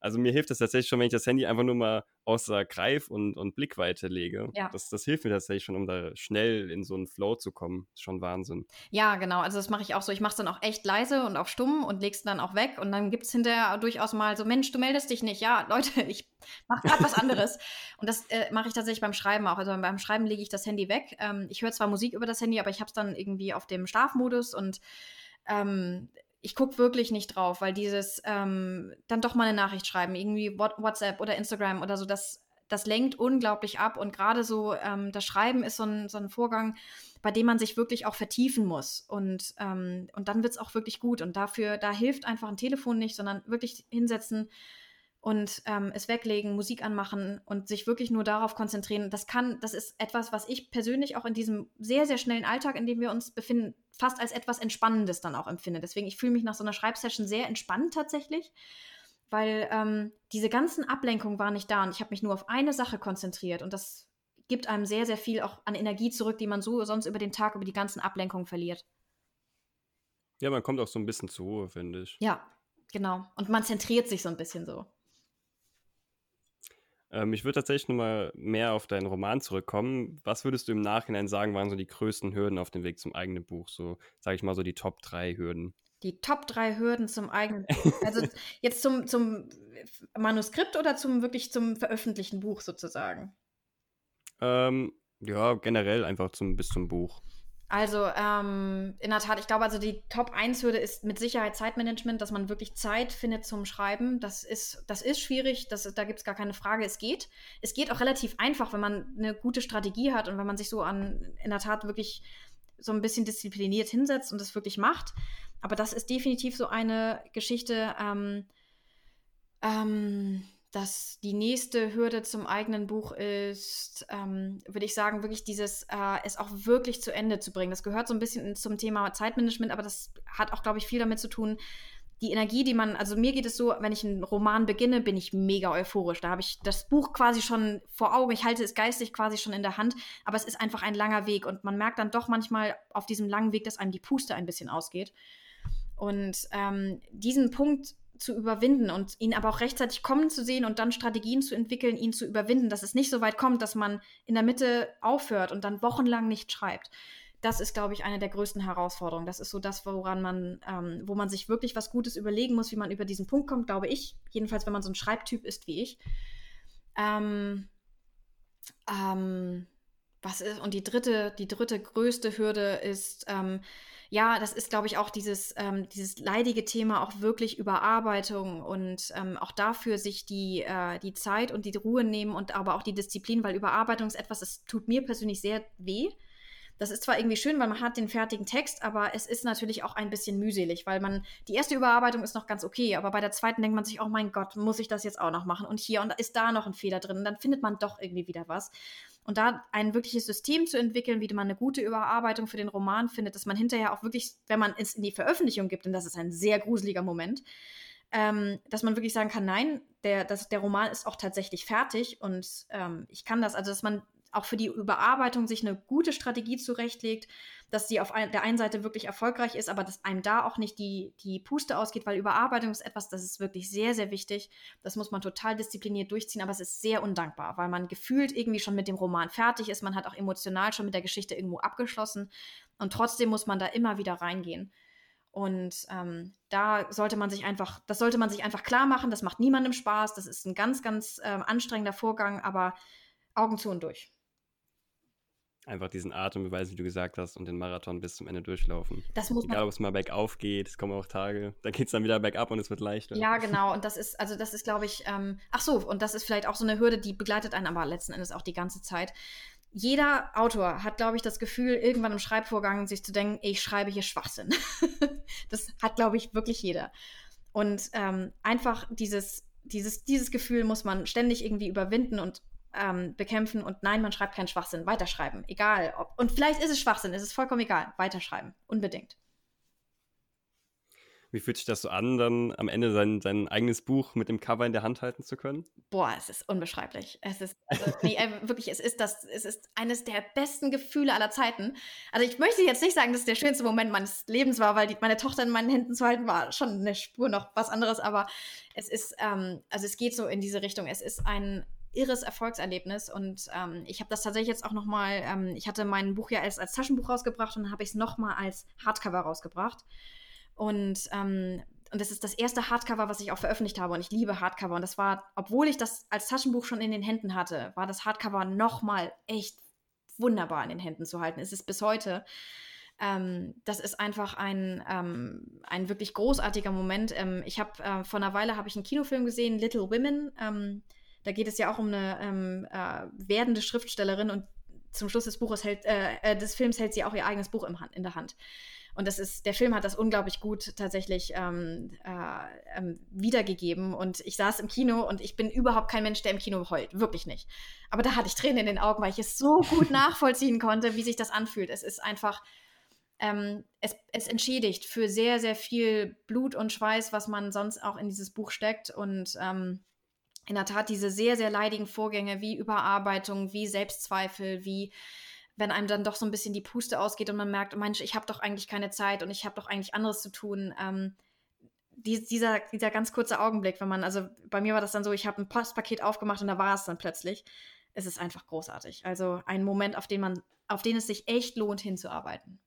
also mir hilft es tatsächlich schon, wenn ich das Handy einfach nur mal außer Greif- und, und Blickweite lege. Ja. Das, das hilft mir tatsächlich schon, um da schnell in so einen Flow zu kommen. Das ist schon Wahnsinn. Ja, genau. Also das mache ich auch so. Ich mache es dann auch echt leise und auch stumm und leg's dann auch weg. Und dann gibt es hinterher durchaus mal so, Mensch, du meldest dich nicht. Ja, Leute, ich mache gerade was anderes. und das äh, mache ich tatsächlich beim Schreiben auch. Also beim Schreiben lege ich das Handy weg. Ähm, ich höre zwar Musik über das Handy, aber ich habe es dann irgendwie auf dem Schlafmodus und ähm, ich gucke wirklich nicht drauf, weil dieses ähm, dann doch mal eine Nachricht schreiben, irgendwie WhatsApp oder Instagram oder so, das, das lenkt unglaublich ab. Und gerade so ähm, das Schreiben ist so ein, so ein Vorgang, bei dem man sich wirklich auch vertiefen muss. Und, ähm, und dann wird es auch wirklich gut. Und dafür, da hilft einfach ein Telefon nicht, sondern wirklich hinsetzen, und ähm, es weglegen, Musik anmachen und sich wirklich nur darauf konzentrieren. Das kann, das ist etwas, was ich persönlich auch in diesem sehr, sehr schnellen Alltag, in dem wir uns befinden, fast als etwas Entspannendes dann auch empfinde. Deswegen, ich fühle mich nach so einer Schreibsession sehr entspannt tatsächlich, weil ähm, diese ganzen Ablenkungen waren nicht da und ich habe mich nur auf eine Sache konzentriert und das gibt einem sehr, sehr viel auch an Energie zurück, die man so sonst über den Tag, über die ganzen Ablenkungen verliert. Ja, man kommt auch so ein bisschen zur Ruhe, finde ich. Ja, genau. Und man zentriert sich so ein bisschen so. Ähm, ich würde tatsächlich nochmal mehr auf deinen Roman zurückkommen. Was würdest du im Nachhinein sagen, waren so die größten Hürden auf dem Weg zum eigenen Buch? So, sage ich mal, so die Top 3 Hürden. Die Top 3 Hürden zum eigenen Buch. Also jetzt zum, zum Manuskript oder zum wirklich zum veröffentlichten Buch sozusagen? Ähm, ja, generell einfach zum, bis zum Buch. Also ähm, in der Tat, ich glaube, also die Top-1-Hürde ist mit Sicherheit Zeitmanagement, dass man wirklich Zeit findet zum Schreiben. Das ist, das ist schwierig, das, da gibt es gar keine Frage. Es geht. Es geht auch relativ einfach, wenn man eine gute Strategie hat und wenn man sich so an in der Tat wirklich so ein bisschen diszipliniert hinsetzt und das wirklich macht. Aber das ist definitiv so eine Geschichte. Ähm, ähm, dass die nächste Hürde zum eigenen Buch ist, ähm, würde ich sagen, wirklich dieses, äh, es auch wirklich zu Ende zu bringen. Das gehört so ein bisschen zum Thema Zeitmanagement, aber das hat auch, glaube ich, viel damit zu tun, die Energie, die man, also mir geht es so, wenn ich einen Roman beginne, bin ich mega euphorisch. Da habe ich das Buch quasi schon vor Augen, ich halte es geistig quasi schon in der Hand, aber es ist einfach ein langer Weg und man merkt dann doch manchmal auf diesem langen Weg, dass einem die Puste ein bisschen ausgeht. Und ähm, diesen Punkt zu überwinden und ihn aber auch rechtzeitig kommen zu sehen und dann Strategien zu entwickeln, ihn zu überwinden, dass es nicht so weit kommt, dass man in der Mitte aufhört und dann wochenlang nicht schreibt. Das ist, glaube ich, eine der größten Herausforderungen. Das ist so das, woran man, ähm, wo man sich wirklich was Gutes überlegen muss, wie man über diesen Punkt kommt, glaube ich. Jedenfalls, wenn man so ein Schreibtyp ist wie ich. Ähm, ähm, was ist, und die dritte, die dritte größte Hürde ist, ähm, ja, das ist, glaube ich, auch dieses, ähm, dieses leidige Thema, auch wirklich Überarbeitung und ähm, auch dafür sich die, äh, die Zeit und die Ruhe nehmen und aber auch die Disziplin, weil Überarbeitung ist etwas, das tut mir persönlich sehr weh. Das ist zwar irgendwie schön, weil man hat den fertigen Text, aber es ist natürlich auch ein bisschen mühselig, weil man, die erste Überarbeitung ist noch ganz okay, aber bei der zweiten denkt man sich, oh mein Gott, muss ich das jetzt auch noch machen? Und hier und ist da noch ein Fehler drin. Und dann findet man doch irgendwie wieder was. Und da ein wirkliches System zu entwickeln, wie man eine gute Überarbeitung für den Roman findet, dass man hinterher auch wirklich, wenn man es in die Veröffentlichung gibt, und das ist ein sehr gruseliger Moment, ähm, dass man wirklich sagen kann, nein, der, das, der Roman ist auch tatsächlich fertig und ähm, ich kann das, also dass man auch für die Überarbeitung sich eine gute Strategie zurechtlegt, dass sie auf ein, der einen Seite wirklich erfolgreich ist, aber dass einem da auch nicht die, die Puste ausgeht, weil Überarbeitung ist etwas, das ist wirklich sehr, sehr wichtig. Das muss man total diszipliniert durchziehen, aber es ist sehr undankbar, weil man gefühlt irgendwie schon mit dem Roman fertig ist. Man hat auch emotional schon mit der Geschichte irgendwo abgeschlossen und trotzdem muss man da immer wieder reingehen. Und ähm, da sollte man sich einfach, das sollte man sich einfach klar machen. Das macht niemandem Spaß. Das ist ein ganz, ganz äh, anstrengender Vorgang, aber Augen zu und durch. Einfach diesen Atem beweisen, wie du gesagt hast, und den Marathon bis zum Ende durchlaufen. Das muss Egal, ob es mal bergauf geht, es kommen auch Tage, dann geht es dann wieder bergab und es wird leichter. Ja, genau. Und das ist, also das ist, glaube ich, ähm, ach so, und das ist vielleicht auch so eine Hürde, die begleitet einen aber letzten Endes auch die ganze Zeit. Jeder Autor hat, glaube ich, das Gefühl, irgendwann im Schreibvorgang sich zu denken, ich schreibe hier Schwachsinn. das hat, glaube ich, wirklich jeder. Und ähm, einfach dieses, dieses, dieses Gefühl muss man ständig irgendwie überwinden und ähm, bekämpfen und nein, man schreibt keinen Schwachsinn, weiterschreiben, egal. Ob, und vielleicht ist es Schwachsinn, ist es vollkommen egal, weiterschreiben, unbedingt. Wie fühlt sich das so an, dann am Ende sein, sein eigenes Buch mit dem Cover in der Hand halten zu können? Boah, es ist unbeschreiblich. Es ist also, nee, äh, wirklich, es ist das, es ist eines der besten Gefühle aller Zeiten. Also ich möchte jetzt nicht sagen, dass es der schönste Moment meines Lebens war, weil die, meine Tochter in meinen Händen zu halten war schon eine Spur noch was anderes, aber es ist, ähm, also es geht so in diese Richtung. Es ist ein irres Erfolgserlebnis und ähm, ich habe das tatsächlich jetzt auch noch mal, ähm, ich hatte mein Buch ja als, als Taschenbuch rausgebracht und dann habe ich es noch mal als Hardcover rausgebracht und ähm, und das ist das erste Hardcover, was ich auch veröffentlicht habe. Und ich liebe Hardcover. Und das war, obwohl ich das als Taschenbuch schon in den Händen hatte, war das Hardcover noch mal echt wunderbar in den Händen zu halten. Es ist bis heute. Ähm, das ist einfach ein, ähm, ein wirklich großartiger Moment. Ähm, ich habe äh, vor einer Weile habe ich einen Kinofilm gesehen, Little Women. Da geht es ja auch um eine ähm, äh, werdende Schriftstellerin und zum Schluss des Buches hält, äh, äh, des Films hält sie auch ihr eigenes Buch Hand, in der Hand. Und das ist, der Film hat das unglaublich gut tatsächlich ähm, äh, ähm, wiedergegeben. Und ich saß im Kino und ich bin überhaupt kein Mensch, der im Kino heult. Wirklich nicht. Aber da hatte ich Tränen in den Augen, weil ich es so gut nachvollziehen konnte, wie sich das anfühlt. Es ist einfach, ähm, es, es entschädigt für sehr, sehr viel Blut und Schweiß, was man sonst auch in dieses Buch steckt. Und ähm, in der Tat diese sehr, sehr leidigen Vorgänge wie Überarbeitung, wie Selbstzweifel, wie wenn einem dann doch so ein bisschen die Puste ausgeht und man merkt, Mensch, ich habe doch eigentlich keine Zeit und ich habe doch eigentlich anderes zu tun. Ähm, die, dieser, dieser ganz kurze Augenblick, wenn man, also bei mir war das dann so, ich habe ein Postpaket aufgemacht und da war es dann plötzlich. Es ist einfach großartig. Also ein Moment, auf den man, auf den es sich echt lohnt, hinzuarbeiten.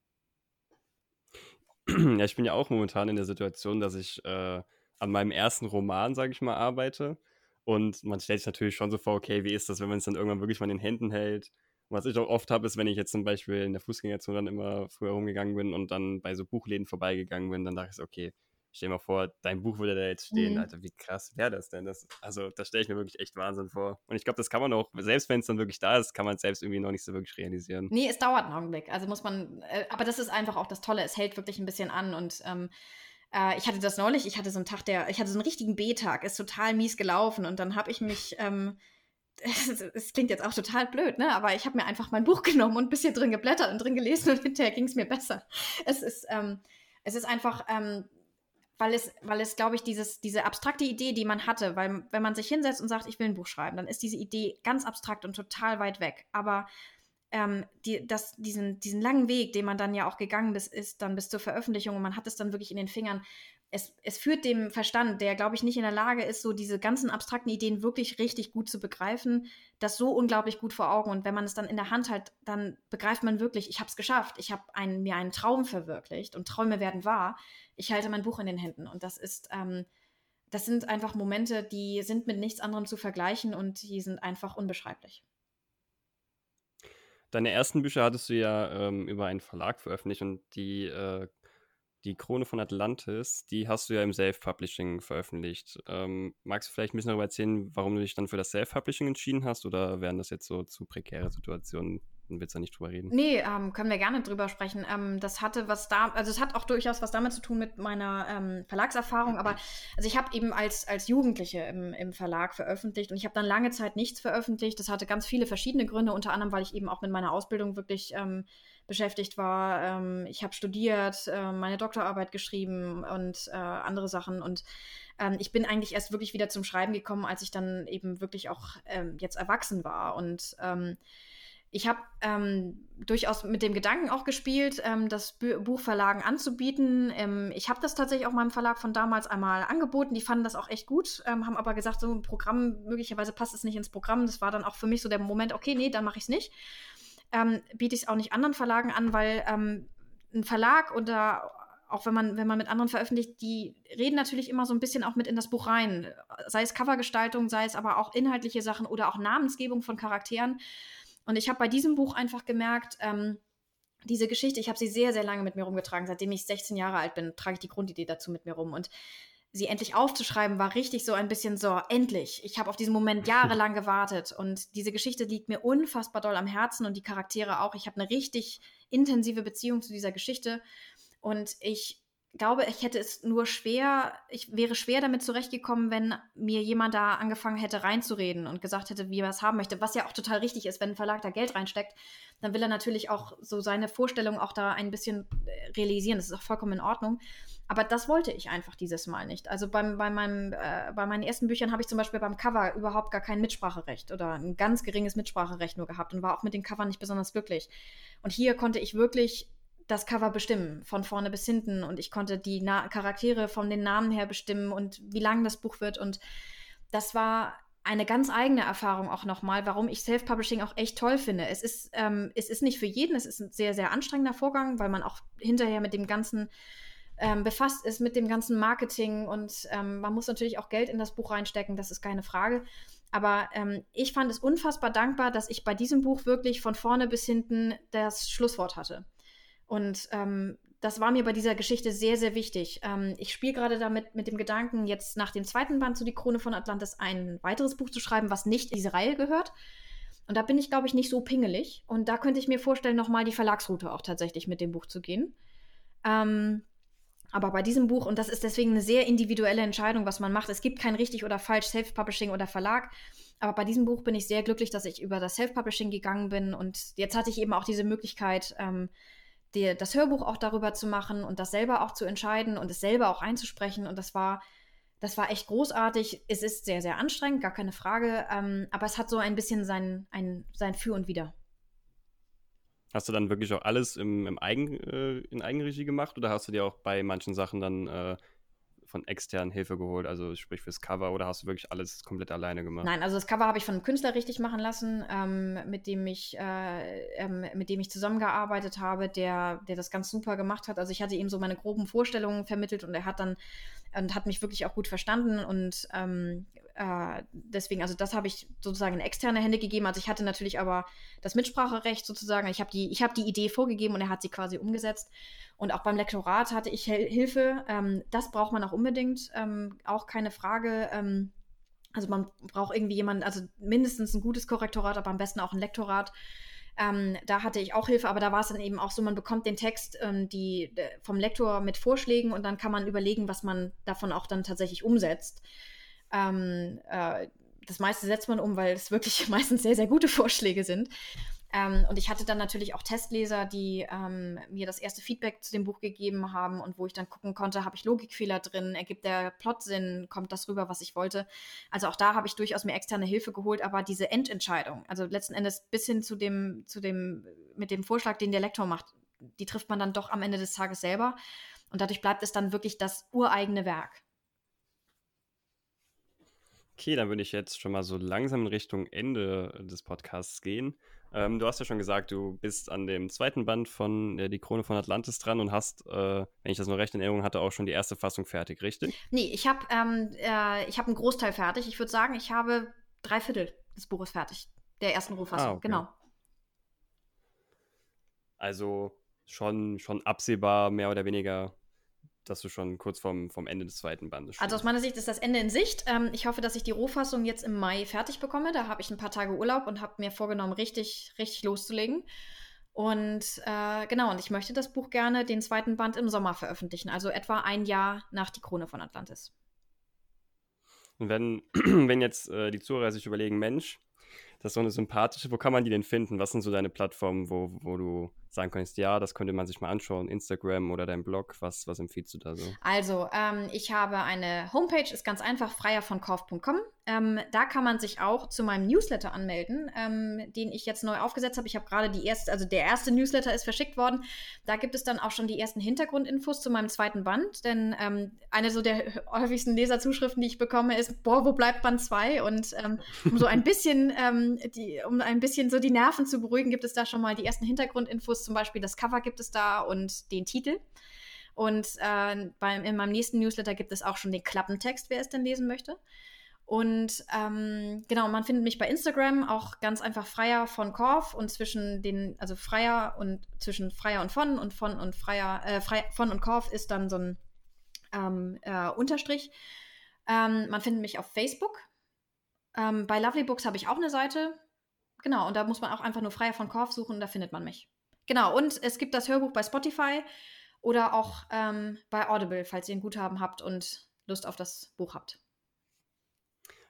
Ja, ich bin ja auch momentan in der Situation, dass ich äh, an meinem ersten Roman, sage ich mal, arbeite. Und man stellt sich natürlich schon so vor, okay, wie ist das, wenn man es dann irgendwann wirklich mal in den Händen hält? Und was ich auch oft habe, ist, wenn ich jetzt zum Beispiel in der Fußgängerzone dann immer früher rumgegangen bin und dann bei so Buchläden vorbeigegangen bin, dann dachte ich so, okay, stell dir mal vor, dein Buch würde da jetzt stehen. Mhm. Alter, wie krass wäre das denn? Das, also, das stelle ich mir wirklich echt Wahnsinn vor. Und ich glaube, das kann man auch, selbst wenn es dann wirklich da ist, kann man es selbst irgendwie noch nicht so wirklich realisieren. Nee, es dauert einen Augenblick. Also muss man, äh, aber das ist einfach auch das Tolle, es hält wirklich ein bisschen an und ähm, äh, ich hatte das neulich, ich hatte so einen Tag, der, ich hatte so einen richtigen B-Tag, ist total mies gelaufen und dann habe ich mich, ähm, es klingt jetzt auch total blöd, ne? Aber ich habe mir einfach mein Buch genommen und ein bisschen drin geblättert und drin gelesen und hinterher ging es mir besser. Es ist, ähm, es ist einfach, ähm, weil es, weil es, glaube ich, dieses, diese abstrakte Idee, die man hatte, weil wenn man sich hinsetzt und sagt, ich will ein Buch schreiben, dann ist diese Idee ganz abstrakt und total weit weg. Aber ähm, die, das, diesen, diesen langen Weg, den man dann ja auch gegangen ist, ist dann bis zur Veröffentlichung und man hat es dann wirklich in den Fingern. Es, es führt dem Verstand, der, glaube ich, nicht in der Lage ist, so diese ganzen abstrakten Ideen wirklich richtig gut zu begreifen, das so unglaublich gut vor Augen. Und wenn man es dann in der Hand hat, dann begreift man wirklich, ich habe es geschafft. Ich habe ein, mir einen Traum verwirklicht und Träume werden wahr. Ich halte mein Buch in den Händen. Und das ist, ähm, das sind einfach Momente, die sind mit nichts anderem zu vergleichen und die sind einfach unbeschreiblich. Deine ersten Bücher hattest du ja ähm, über einen Verlag veröffentlicht und die, äh, die Krone von Atlantis, die hast du ja im Self-Publishing veröffentlicht. Ähm, magst du vielleicht ein bisschen darüber erzählen, warum du dich dann für das Self-Publishing entschieden hast oder wären das jetzt so zu prekäre Situationen? Dann willst du nicht drüber reden. Nee, ähm, können wir gerne drüber sprechen. Ähm, das hatte was da, also es hat auch durchaus was damit zu tun mit meiner ähm, Verlagserfahrung, aber also ich habe eben als, als Jugendliche im, im Verlag veröffentlicht und ich habe dann lange Zeit nichts veröffentlicht. Das hatte ganz viele verschiedene Gründe, unter anderem, weil ich eben auch mit meiner Ausbildung wirklich ähm, beschäftigt war. Ähm, ich habe studiert, äh, meine Doktorarbeit geschrieben und äh, andere Sachen und ähm, ich bin eigentlich erst wirklich wieder zum Schreiben gekommen, als ich dann eben wirklich auch jetzt erwachsen war und ich habe ähm, durchaus mit dem Gedanken auch gespielt, ähm, das Buchverlagen anzubieten. Ähm, ich habe das tatsächlich auch meinem Verlag von damals einmal angeboten. Die fanden das auch echt gut, ähm, haben aber gesagt, so ein Programm, möglicherweise passt es nicht ins Programm. Das war dann auch für mich so der Moment, okay, nee, dann mache ich es nicht. Ähm, biete ich es auch nicht anderen Verlagen an, weil ähm, ein Verlag oder auch wenn man, wenn man mit anderen veröffentlicht, die reden natürlich immer so ein bisschen auch mit in das Buch rein. Sei es Covergestaltung, sei es aber auch inhaltliche Sachen oder auch Namensgebung von Charakteren. Und ich habe bei diesem Buch einfach gemerkt, ähm, diese Geschichte, ich habe sie sehr, sehr lange mit mir rumgetragen. Seitdem ich 16 Jahre alt bin, trage ich die Grundidee dazu mit mir rum. Und sie endlich aufzuschreiben, war richtig so ein bisschen so, endlich. Ich habe auf diesen Moment jahrelang gewartet. Und diese Geschichte liegt mir unfassbar doll am Herzen und die Charaktere auch. Ich habe eine richtig intensive Beziehung zu dieser Geschichte. Und ich glaube, ich hätte es nur schwer, ich wäre schwer damit zurechtgekommen, wenn mir jemand da angefangen hätte reinzureden und gesagt hätte, wie er es haben möchte, was ja auch total richtig ist, wenn ein Verlag da Geld reinsteckt, dann will er natürlich auch so seine Vorstellung auch da ein bisschen äh, realisieren. Das ist auch vollkommen in Ordnung. Aber das wollte ich einfach dieses Mal nicht. Also beim, bei, meinem, äh, bei meinen ersten Büchern habe ich zum Beispiel beim Cover überhaupt gar kein Mitspracherecht oder ein ganz geringes Mitspracherecht nur gehabt und war auch mit den Covern nicht besonders glücklich. Und hier konnte ich wirklich das Cover bestimmen, von vorne bis hinten. Und ich konnte die Na Charaktere von den Namen her bestimmen und wie lang das Buch wird. Und das war eine ganz eigene Erfahrung auch nochmal, warum ich Self-Publishing auch echt toll finde. Es ist, ähm, es ist nicht für jeden, es ist ein sehr, sehr anstrengender Vorgang, weil man auch hinterher mit dem ganzen ähm, befasst ist, mit dem ganzen Marketing und ähm, man muss natürlich auch Geld in das Buch reinstecken, das ist keine Frage. Aber ähm, ich fand es unfassbar dankbar, dass ich bei diesem Buch wirklich von vorne bis hinten das Schlusswort hatte. Und ähm, das war mir bei dieser Geschichte sehr, sehr wichtig. Ähm, ich spiele gerade damit mit dem Gedanken, jetzt nach dem zweiten Band zu Die Krone von Atlantis ein weiteres Buch zu schreiben, was nicht in diese Reihe gehört. Und da bin ich, glaube ich, nicht so pingelig. Und da könnte ich mir vorstellen, nochmal die Verlagsroute auch tatsächlich mit dem Buch zu gehen. Ähm, aber bei diesem Buch, und das ist deswegen eine sehr individuelle Entscheidung, was man macht, es gibt kein richtig oder falsch Self-Publishing oder Verlag. Aber bei diesem Buch bin ich sehr glücklich, dass ich über das Self-Publishing gegangen bin. Und jetzt hatte ich eben auch diese Möglichkeit, ähm, die, das Hörbuch auch darüber zu machen und das selber auch zu entscheiden und es selber auch einzusprechen. Und das war, das war echt großartig. Es ist sehr, sehr anstrengend, gar keine Frage. Ähm, aber es hat so ein bisschen sein, ein, sein Für und Wider. Hast du dann wirklich auch alles im, im Eigen, äh, in Eigenregie gemacht oder hast du dir auch bei manchen Sachen dann äh, von externen Hilfe geholt, also sprich fürs Cover, oder hast du wirklich alles komplett alleine gemacht? Nein, also das Cover habe ich von einem Künstler richtig machen lassen, ähm, mit dem ich, äh, ähm, mit dem ich zusammengearbeitet habe, der, der das ganz super gemacht hat. Also ich hatte ihm so meine groben Vorstellungen vermittelt und er hat dann und hat mich wirklich auch gut verstanden und ähm, äh, deswegen, also das habe ich sozusagen in externe Hände gegeben. Also ich hatte natürlich aber das Mitspracherecht sozusagen. Ich habe die, ich habe die Idee vorgegeben und er hat sie quasi umgesetzt. Und auch beim Lektorat hatte ich Hilfe. Ähm, das braucht man auch unbedingt, ähm, auch keine Frage. Ähm, also man braucht irgendwie jemanden, also mindestens ein gutes Korrektorat, aber am besten auch ein Lektorat. Ähm, da hatte ich auch Hilfe, aber da war es dann eben auch so, man bekommt den Text ähm, die, vom Lektor mit Vorschlägen und dann kann man überlegen, was man davon auch dann tatsächlich umsetzt. Ähm, äh, das meiste setzt man um, weil es wirklich meistens sehr, sehr gute Vorschläge sind. Ähm, und ich hatte dann natürlich auch Testleser, die ähm, mir das erste Feedback zu dem Buch gegeben haben und wo ich dann gucken konnte, habe ich Logikfehler drin, ergibt der Plot Sinn, kommt das rüber, was ich wollte. Also auch da habe ich durchaus mir externe Hilfe geholt, aber diese Endentscheidung, also letzten Endes bis hin zu dem, zu dem, mit dem Vorschlag, den der Lektor macht, die trifft man dann doch am Ende des Tages selber. Und dadurch bleibt es dann wirklich das ureigene Werk. Okay, dann würde ich jetzt schon mal so langsam in Richtung Ende des Podcasts gehen. Ähm, du hast ja schon gesagt, du bist an dem zweiten Band von äh, Die Krone von Atlantis dran und hast, äh, wenn ich das noch recht in Erinnerung hatte, auch schon die erste Fassung fertig, richtig? Nee, ich habe ähm, äh, hab einen Großteil fertig. Ich würde sagen, ich habe drei Viertel des Buches fertig, der ersten Rohfassung, ah, okay. genau. Also schon, schon absehbar, mehr oder weniger dass du schon kurz vorm, vom Ende des zweiten Bandes stehst. Also aus meiner Sicht ist das Ende in Sicht. Ähm, ich hoffe, dass ich die Rohfassung jetzt im Mai fertig bekomme. Da habe ich ein paar Tage Urlaub und habe mir vorgenommen, richtig, richtig loszulegen. Und äh, genau, und ich möchte das Buch gerne, den zweiten Band im Sommer veröffentlichen, also etwa ein Jahr nach Die Krone von Atlantis. Und wenn, wenn jetzt äh, die Zuhörer sich überlegen, Mensch, das ist so eine sympathische, wo kann man die denn finden? Was sind so deine Plattformen, wo, wo du sagen könntest, ja, das könnte man sich mal anschauen, Instagram oder dein Blog, was, was empfiehlst du da so? Also, ähm, ich habe eine Homepage, ist ganz einfach, freiervonkauf.com. Ähm, da kann man sich auch zu meinem Newsletter anmelden, ähm, den ich jetzt neu aufgesetzt habe. Ich habe gerade die erste, also der erste Newsletter ist verschickt worden. Da gibt es dann auch schon die ersten Hintergrundinfos zu meinem zweiten Band, denn ähm, eine so der häufigsten Leserzuschriften, die ich bekomme, ist, boah, wo bleibt Band 2? Und ähm, um so ein bisschen, ähm, die, um ein bisschen so die Nerven zu beruhigen, gibt es da schon mal die ersten Hintergrundinfos zum Beispiel das Cover gibt es da und den Titel. Und äh, beim, in meinem nächsten Newsletter gibt es auch schon den Klappentext, wer es denn lesen möchte. Und ähm, genau, man findet mich bei Instagram auch ganz einfach Freier von Korf und zwischen den, also Freier und zwischen Freier und von und von und Freier, äh, Frei, von und Korf ist dann so ein ähm, äh, Unterstrich. Ähm, man findet mich auf Facebook. Ähm, bei Lovely Books habe ich auch eine Seite. Genau, und da muss man auch einfach nur Freier von Korf suchen, da findet man mich. Genau, und es gibt das Hörbuch bei Spotify oder auch ähm, bei Audible, falls ihr ein Guthaben habt und Lust auf das Buch habt.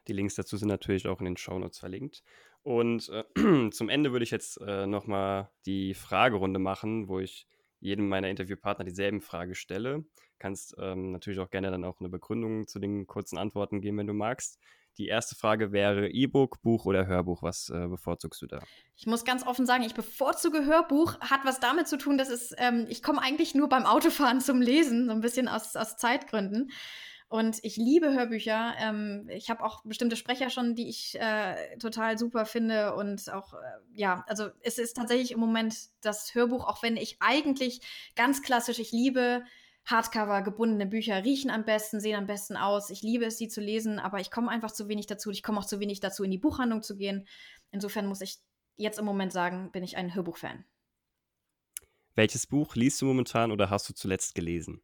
Die Links dazu sind natürlich auch in den Shownotes verlinkt. Und äh, zum Ende würde ich jetzt äh, nochmal die Fragerunde machen, wo ich jedem meiner Interviewpartner dieselben Frage stelle. Kannst ähm, natürlich auch gerne dann auch eine Begründung zu den kurzen Antworten geben, wenn du magst. Die erste Frage wäre E-Book, Buch oder Hörbuch. Was äh, bevorzugst du da? Ich muss ganz offen sagen, ich bevorzuge Hörbuch. Hat was damit zu tun, dass es, ähm, ich komme eigentlich nur beim Autofahren zum Lesen, so ein bisschen aus, aus Zeitgründen. Und ich liebe Hörbücher. Ähm, ich habe auch bestimmte Sprecher schon, die ich äh, total super finde. Und auch, äh, ja, also es ist tatsächlich im Moment das Hörbuch, auch wenn ich eigentlich ganz klassisch, ich liebe Hardcover, gebundene Bücher, riechen am besten, sehen am besten aus. Ich liebe es, sie zu lesen, aber ich komme einfach zu wenig dazu. Ich komme auch zu wenig dazu, in die Buchhandlung zu gehen. Insofern muss ich jetzt im Moment sagen, bin ich ein Hörbuchfan. Welches Buch liest du momentan oder hast du zuletzt gelesen?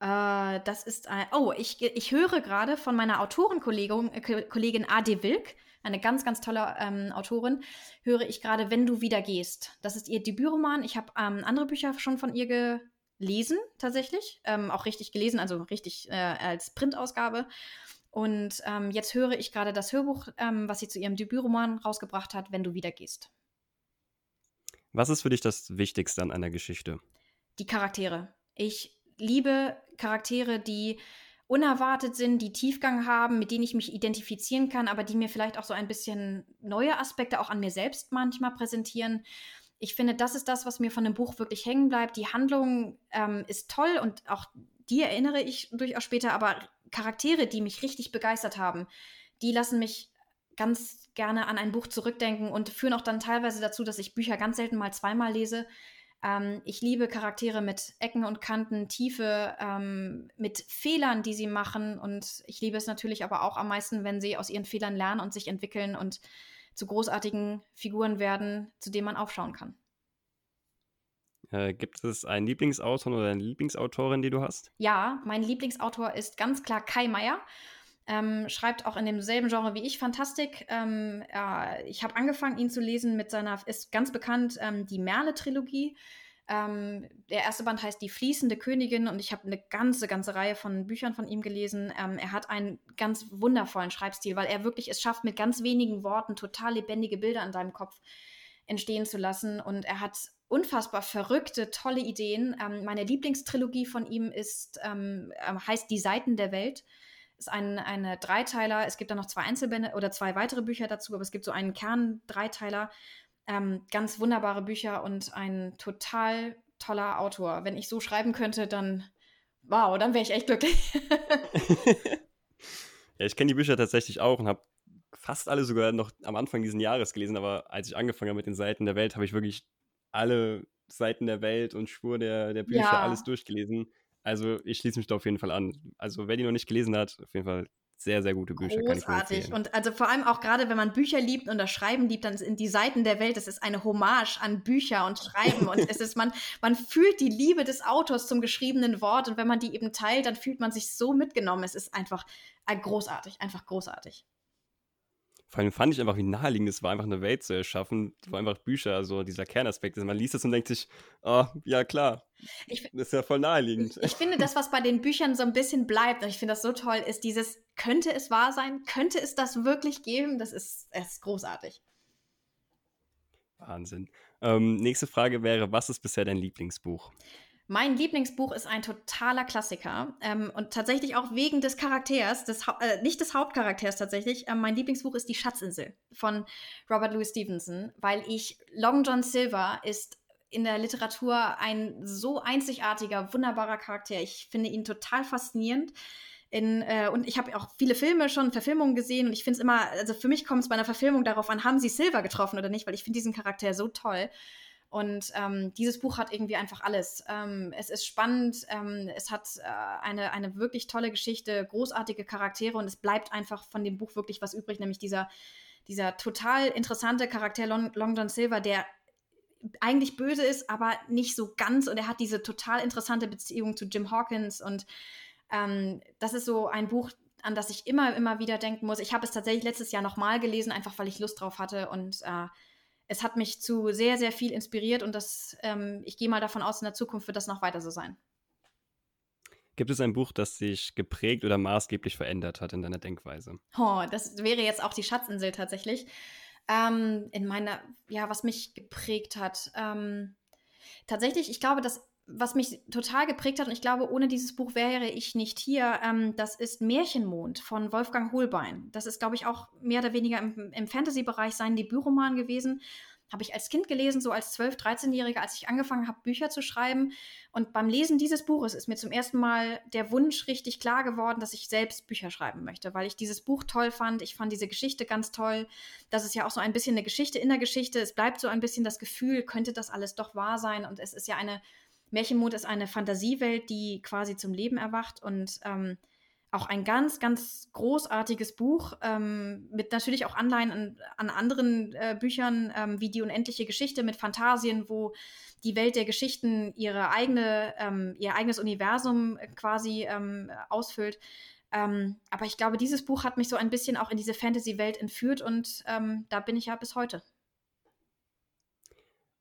Äh, das ist ein. Oh, ich, ich höre gerade von meiner Autorenkollegin äh, Kollegin A.D. Wilk, eine ganz, ganz tolle ähm, Autorin, höre ich gerade Wenn du wieder gehst. Das ist ihr Debütroman. Ich habe ähm, andere Bücher schon von ihr gelesen, tatsächlich. Ähm, auch richtig gelesen, also richtig äh, als Printausgabe. Und ähm, jetzt höre ich gerade das Hörbuch, ähm, was sie zu ihrem Debütroman rausgebracht hat, Wenn du wieder gehst. Was ist für dich das Wichtigste an einer Geschichte? Die Charaktere. Ich liebe Charaktere, die unerwartet sind, die Tiefgang haben, mit denen ich mich identifizieren kann, aber die mir vielleicht auch so ein bisschen neue Aspekte auch an mir selbst manchmal präsentieren. Ich finde, das ist das, was mir von dem Buch wirklich hängen bleibt. Die Handlung ähm, ist toll und auch die erinnere ich durchaus später, aber Charaktere, die mich richtig begeistert haben, die lassen mich ganz gerne an ein Buch zurückdenken und führen auch dann teilweise dazu, dass ich Bücher ganz selten mal zweimal lese, ähm, ich liebe Charaktere mit Ecken und Kanten, Tiefe, ähm, mit Fehlern, die sie machen. Und ich liebe es natürlich aber auch am meisten, wenn sie aus ihren Fehlern lernen und sich entwickeln und zu großartigen Figuren werden, zu denen man aufschauen kann. Äh, gibt es einen Lieblingsautor oder eine Lieblingsautorin, die du hast? Ja, mein Lieblingsautor ist ganz klar Kai Meier. Ähm, schreibt auch in demselben Genre wie ich Fantastik. Ähm, äh, ich habe angefangen, ihn zu lesen mit seiner, ist ganz bekannt, ähm, die Merle-Trilogie. Ähm, der erste Band heißt Die fließende Königin und ich habe eine ganze, ganze Reihe von Büchern von ihm gelesen. Ähm, er hat einen ganz wundervollen Schreibstil, weil er wirklich es schafft, mit ganz wenigen Worten total lebendige Bilder in deinem Kopf entstehen zu lassen. Und er hat unfassbar verrückte, tolle Ideen. Ähm, meine Lieblingstrilogie von ihm ist, heißt Die Seiten der Welt ist ein eine Dreiteiler. Es gibt dann noch zwei Einzelbände oder zwei weitere Bücher dazu, aber es gibt so einen Kern-Dreiteiler. Ähm, ganz wunderbare Bücher und ein total toller Autor. Wenn ich so schreiben könnte, dann wow, dann wäre ich echt glücklich. ja, ich kenne die Bücher tatsächlich auch und habe fast alle sogar noch am Anfang dieses Jahres gelesen, aber als ich angefangen habe mit den Seiten der Welt, habe ich wirklich alle Seiten der Welt und Spur der, der Bücher ja. alles durchgelesen. Also ich schließe mich da auf jeden Fall an. Also wer die noch nicht gelesen hat, auf jeden Fall sehr, sehr gute Bücher. Großartig. und also vor allem auch gerade, wenn man Bücher liebt und das Schreiben liebt, dann sind die Seiten der Welt, das ist eine Hommage an Bücher und Schreiben. und es ist, man, man fühlt die Liebe des Autors zum geschriebenen Wort und wenn man die eben teilt, dann fühlt man sich so mitgenommen. Es ist einfach äh, großartig, einfach großartig. Vor allem fand ich einfach, wie naheliegend es war, einfach eine Welt zu erschaffen, wo einfach Bücher, also dieser Kernaspekt ist. Man liest es und denkt sich, oh, ja klar, ich, das ist ja voll naheliegend. Ich finde, das, was bei den Büchern so ein bisschen bleibt, und ich finde das so toll, ist dieses, könnte es wahr sein? Könnte es das wirklich geben? Das ist, das ist großartig. Wahnsinn. Ähm, nächste Frage wäre, was ist bisher dein Lieblingsbuch? Mein Lieblingsbuch ist ein totaler Klassiker ähm, und tatsächlich auch wegen des Charakters, des äh, nicht des Hauptcharakters tatsächlich. Ähm, mein Lieblingsbuch ist Die Schatzinsel von Robert Louis Stevenson, weil ich Long John Silver ist in der Literatur ein so einzigartiger, wunderbarer Charakter. Ich finde ihn total faszinierend. In, äh, und ich habe auch viele Filme schon, Verfilmungen gesehen und ich finde es immer, also für mich kommt es bei einer Verfilmung darauf an, haben sie Silver getroffen oder nicht, weil ich finde diesen Charakter so toll. Und ähm, dieses Buch hat irgendwie einfach alles. Ähm, es ist spannend, ähm, es hat äh, eine, eine wirklich tolle Geschichte, großartige Charaktere und es bleibt einfach von dem Buch wirklich was übrig, nämlich dieser, dieser total interessante Charakter Long, Long John Silver, der eigentlich böse ist, aber nicht so ganz und er hat diese total interessante Beziehung zu Jim Hawkins und ähm, das ist so ein Buch, an das ich immer, immer wieder denken muss. Ich habe es tatsächlich letztes Jahr nochmal gelesen, einfach weil ich Lust drauf hatte und äh, es hat mich zu sehr, sehr viel inspiriert und das, ähm, ich gehe mal davon aus, in der Zukunft wird das noch weiter so sein. Gibt es ein Buch, das sich geprägt oder maßgeblich verändert hat in deiner Denkweise? Oh, das wäre jetzt auch die Schatzinsel tatsächlich. Ähm, in meiner, ja, was mich geprägt hat. Ähm, tatsächlich, ich glaube, dass was mich total geprägt hat, und ich glaube, ohne dieses Buch wäre ich nicht hier, ähm, das ist Märchenmond von Wolfgang Holbein. Das ist, glaube ich, auch mehr oder weniger im, im Fantasy-Bereich sein Debütroman gewesen. Habe ich als Kind gelesen, so als 12-, 13-Jährige, als ich angefangen habe, Bücher zu schreiben. Und beim Lesen dieses Buches ist mir zum ersten Mal der Wunsch richtig klar geworden, dass ich selbst Bücher schreiben möchte, weil ich dieses Buch toll fand. Ich fand diese Geschichte ganz toll. Das ist ja auch so ein bisschen eine Geschichte in der Geschichte. Es bleibt so ein bisschen das Gefühl, könnte das alles doch wahr sein? Und es ist ja eine Märchenmond ist eine Fantasiewelt, die quasi zum Leben erwacht und ähm, auch ein ganz, ganz großartiges Buch ähm, mit natürlich auch Anleihen an, an anderen äh, Büchern ähm, wie die unendliche Geschichte mit Fantasien, wo die Welt der Geschichten ihre eigene, ähm, ihr eigenes Universum quasi ähm, ausfüllt. Ähm, aber ich glaube, dieses Buch hat mich so ein bisschen auch in diese Fantasy-Welt entführt und ähm, da bin ich ja bis heute.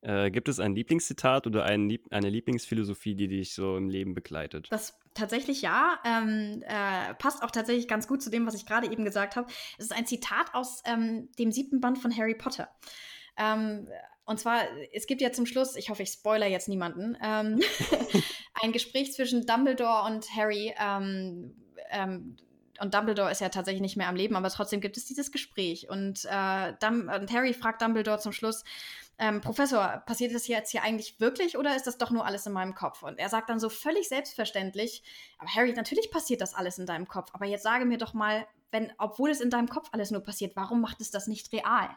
Äh, gibt es ein Lieblingszitat oder ein Lieb eine Lieblingsphilosophie, die dich so im Leben begleitet? Das tatsächlich ja. Ähm, äh, passt auch tatsächlich ganz gut zu dem, was ich gerade eben gesagt habe. Es ist ein Zitat aus ähm, dem siebten Band von Harry Potter. Ähm, und zwar, es gibt ja zum Schluss, ich hoffe, ich spoiler jetzt niemanden, ähm, ein Gespräch zwischen Dumbledore und Harry. Ähm, ähm, und Dumbledore ist ja tatsächlich nicht mehr am Leben, aber trotzdem gibt es dieses Gespräch. Und, äh, und Harry fragt Dumbledore zum Schluss, ähm, Professor, passiert das jetzt hier eigentlich wirklich oder ist das doch nur alles in meinem Kopf? Und er sagt dann so völlig selbstverständlich, aber Harry, natürlich passiert das alles in deinem Kopf, aber jetzt sage mir doch mal, wenn, obwohl es in deinem Kopf alles nur passiert, warum macht es das nicht real?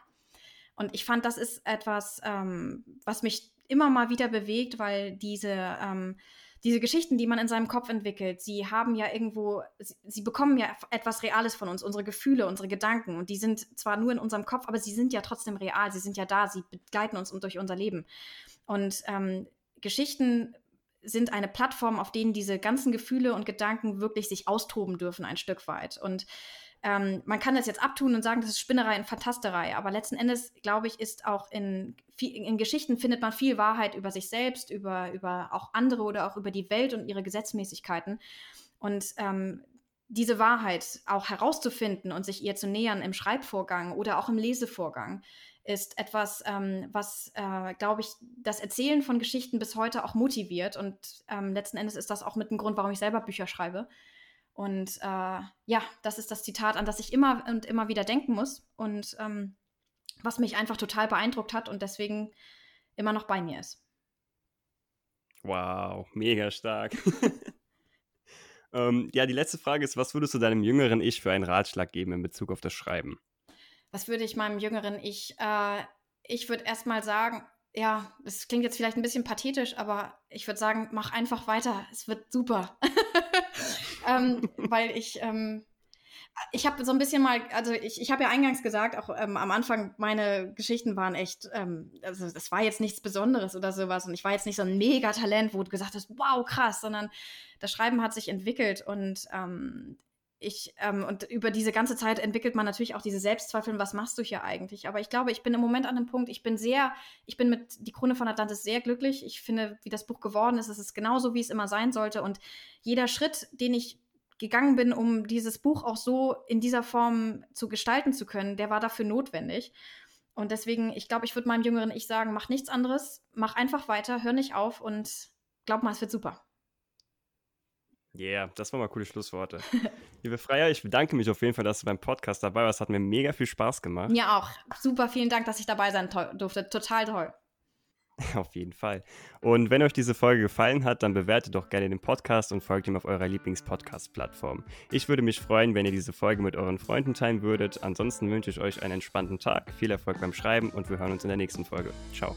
Und ich fand, das ist etwas, ähm, was mich immer mal wieder bewegt, weil diese ähm, diese Geschichten, die man in seinem Kopf entwickelt, sie haben ja irgendwo, sie, sie, bekommen ja etwas Reales von uns, unsere Gefühle, unsere Gedanken. Und die sind zwar nur in unserem Kopf, aber sie sind ja trotzdem real, sie sind ja da, sie begleiten uns durch unser Leben. Und ähm, Geschichten sind eine Plattform, auf denen diese ganzen Gefühle und Gedanken wirklich sich austoben dürfen, ein Stück weit. Und ähm, man kann das jetzt abtun und sagen, das ist Spinnerei und Fantasterei, aber letzten Endes, glaube ich, ist auch in, in Geschichten findet man viel Wahrheit über sich selbst, über, über auch andere oder auch über die Welt und ihre Gesetzmäßigkeiten. Und ähm, diese Wahrheit auch herauszufinden und sich ihr zu nähern im Schreibvorgang oder auch im Lesevorgang, ist etwas, ähm, was, äh, glaube ich, das Erzählen von Geschichten bis heute auch motiviert. Und ähm, letzten Endes ist das auch mit ein Grund, warum ich selber Bücher schreibe. Und äh, ja, das ist das Zitat, an das ich immer und immer wieder denken muss und ähm, was mich einfach total beeindruckt hat und deswegen immer noch bei mir ist. Wow, mega stark. ähm, ja, die letzte Frage ist, was würdest du deinem jüngeren Ich für einen Ratschlag geben in Bezug auf das Schreiben? Was würde ich meinem jüngeren Ich? Äh, ich würde erstmal sagen, ja, das klingt jetzt vielleicht ein bisschen pathetisch, aber ich würde sagen, mach einfach weiter. Es wird super. ähm, weil ich, ähm, ich habe so ein bisschen mal, also ich, ich habe ja eingangs gesagt, auch ähm, am Anfang, meine Geschichten waren echt, ähm, also das war jetzt nichts Besonderes oder sowas und ich war jetzt nicht so ein Mega-Talent, wo du gesagt hast, wow, krass, sondern das Schreiben hat sich entwickelt und ähm, ich, ähm, und über diese ganze Zeit entwickelt man natürlich auch diese Selbstzweifel, was machst du hier eigentlich? Aber ich glaube, ich bin im Moment an einem Punkt, ich bin sehr, ich bin mit Die Krone von Atlantis sehr glücklich. Ich finde, wie das Buch geworden ist, es ist genauso, wie es immer sein sollte. Und jeder Schritt, den ich gegangen bin, um dieses Buch auch so in dieser Form zu gestalten zu können, der war dafür notwendig. Und deswegen, ich glaube, ich würde meinem jüngeren Ich sagen, mach nichts anderes, mach einfach weiter, hör nicht auf und glaub mal, es wird super. Yeah, das waren mal coole Schlussworte. Liebe Freier, ich bedanke mich auf jeden Fall, dass du beim Podcast dabei warst. Hat mir mega viel Spaß gemacht. Mir auch. Super, vielen Dank, dass ich dabei sein durfte. Total toll. Auf jeden Fall. Und wenn euch diese Folge gefallen hat, dann bewertet doch gerne den Podcast und folgt ihm auf eurer Lieblings-Podcast-Plattform. Ich würde mich freuen, wenn ihr diese Folge mit euren Freunden teilen würdet. Ansonsten wünsche ich euch einen entspannten Tag, viel Erfolg beim Schreiben und wir hören uns in der nächsten Folge. Ciao.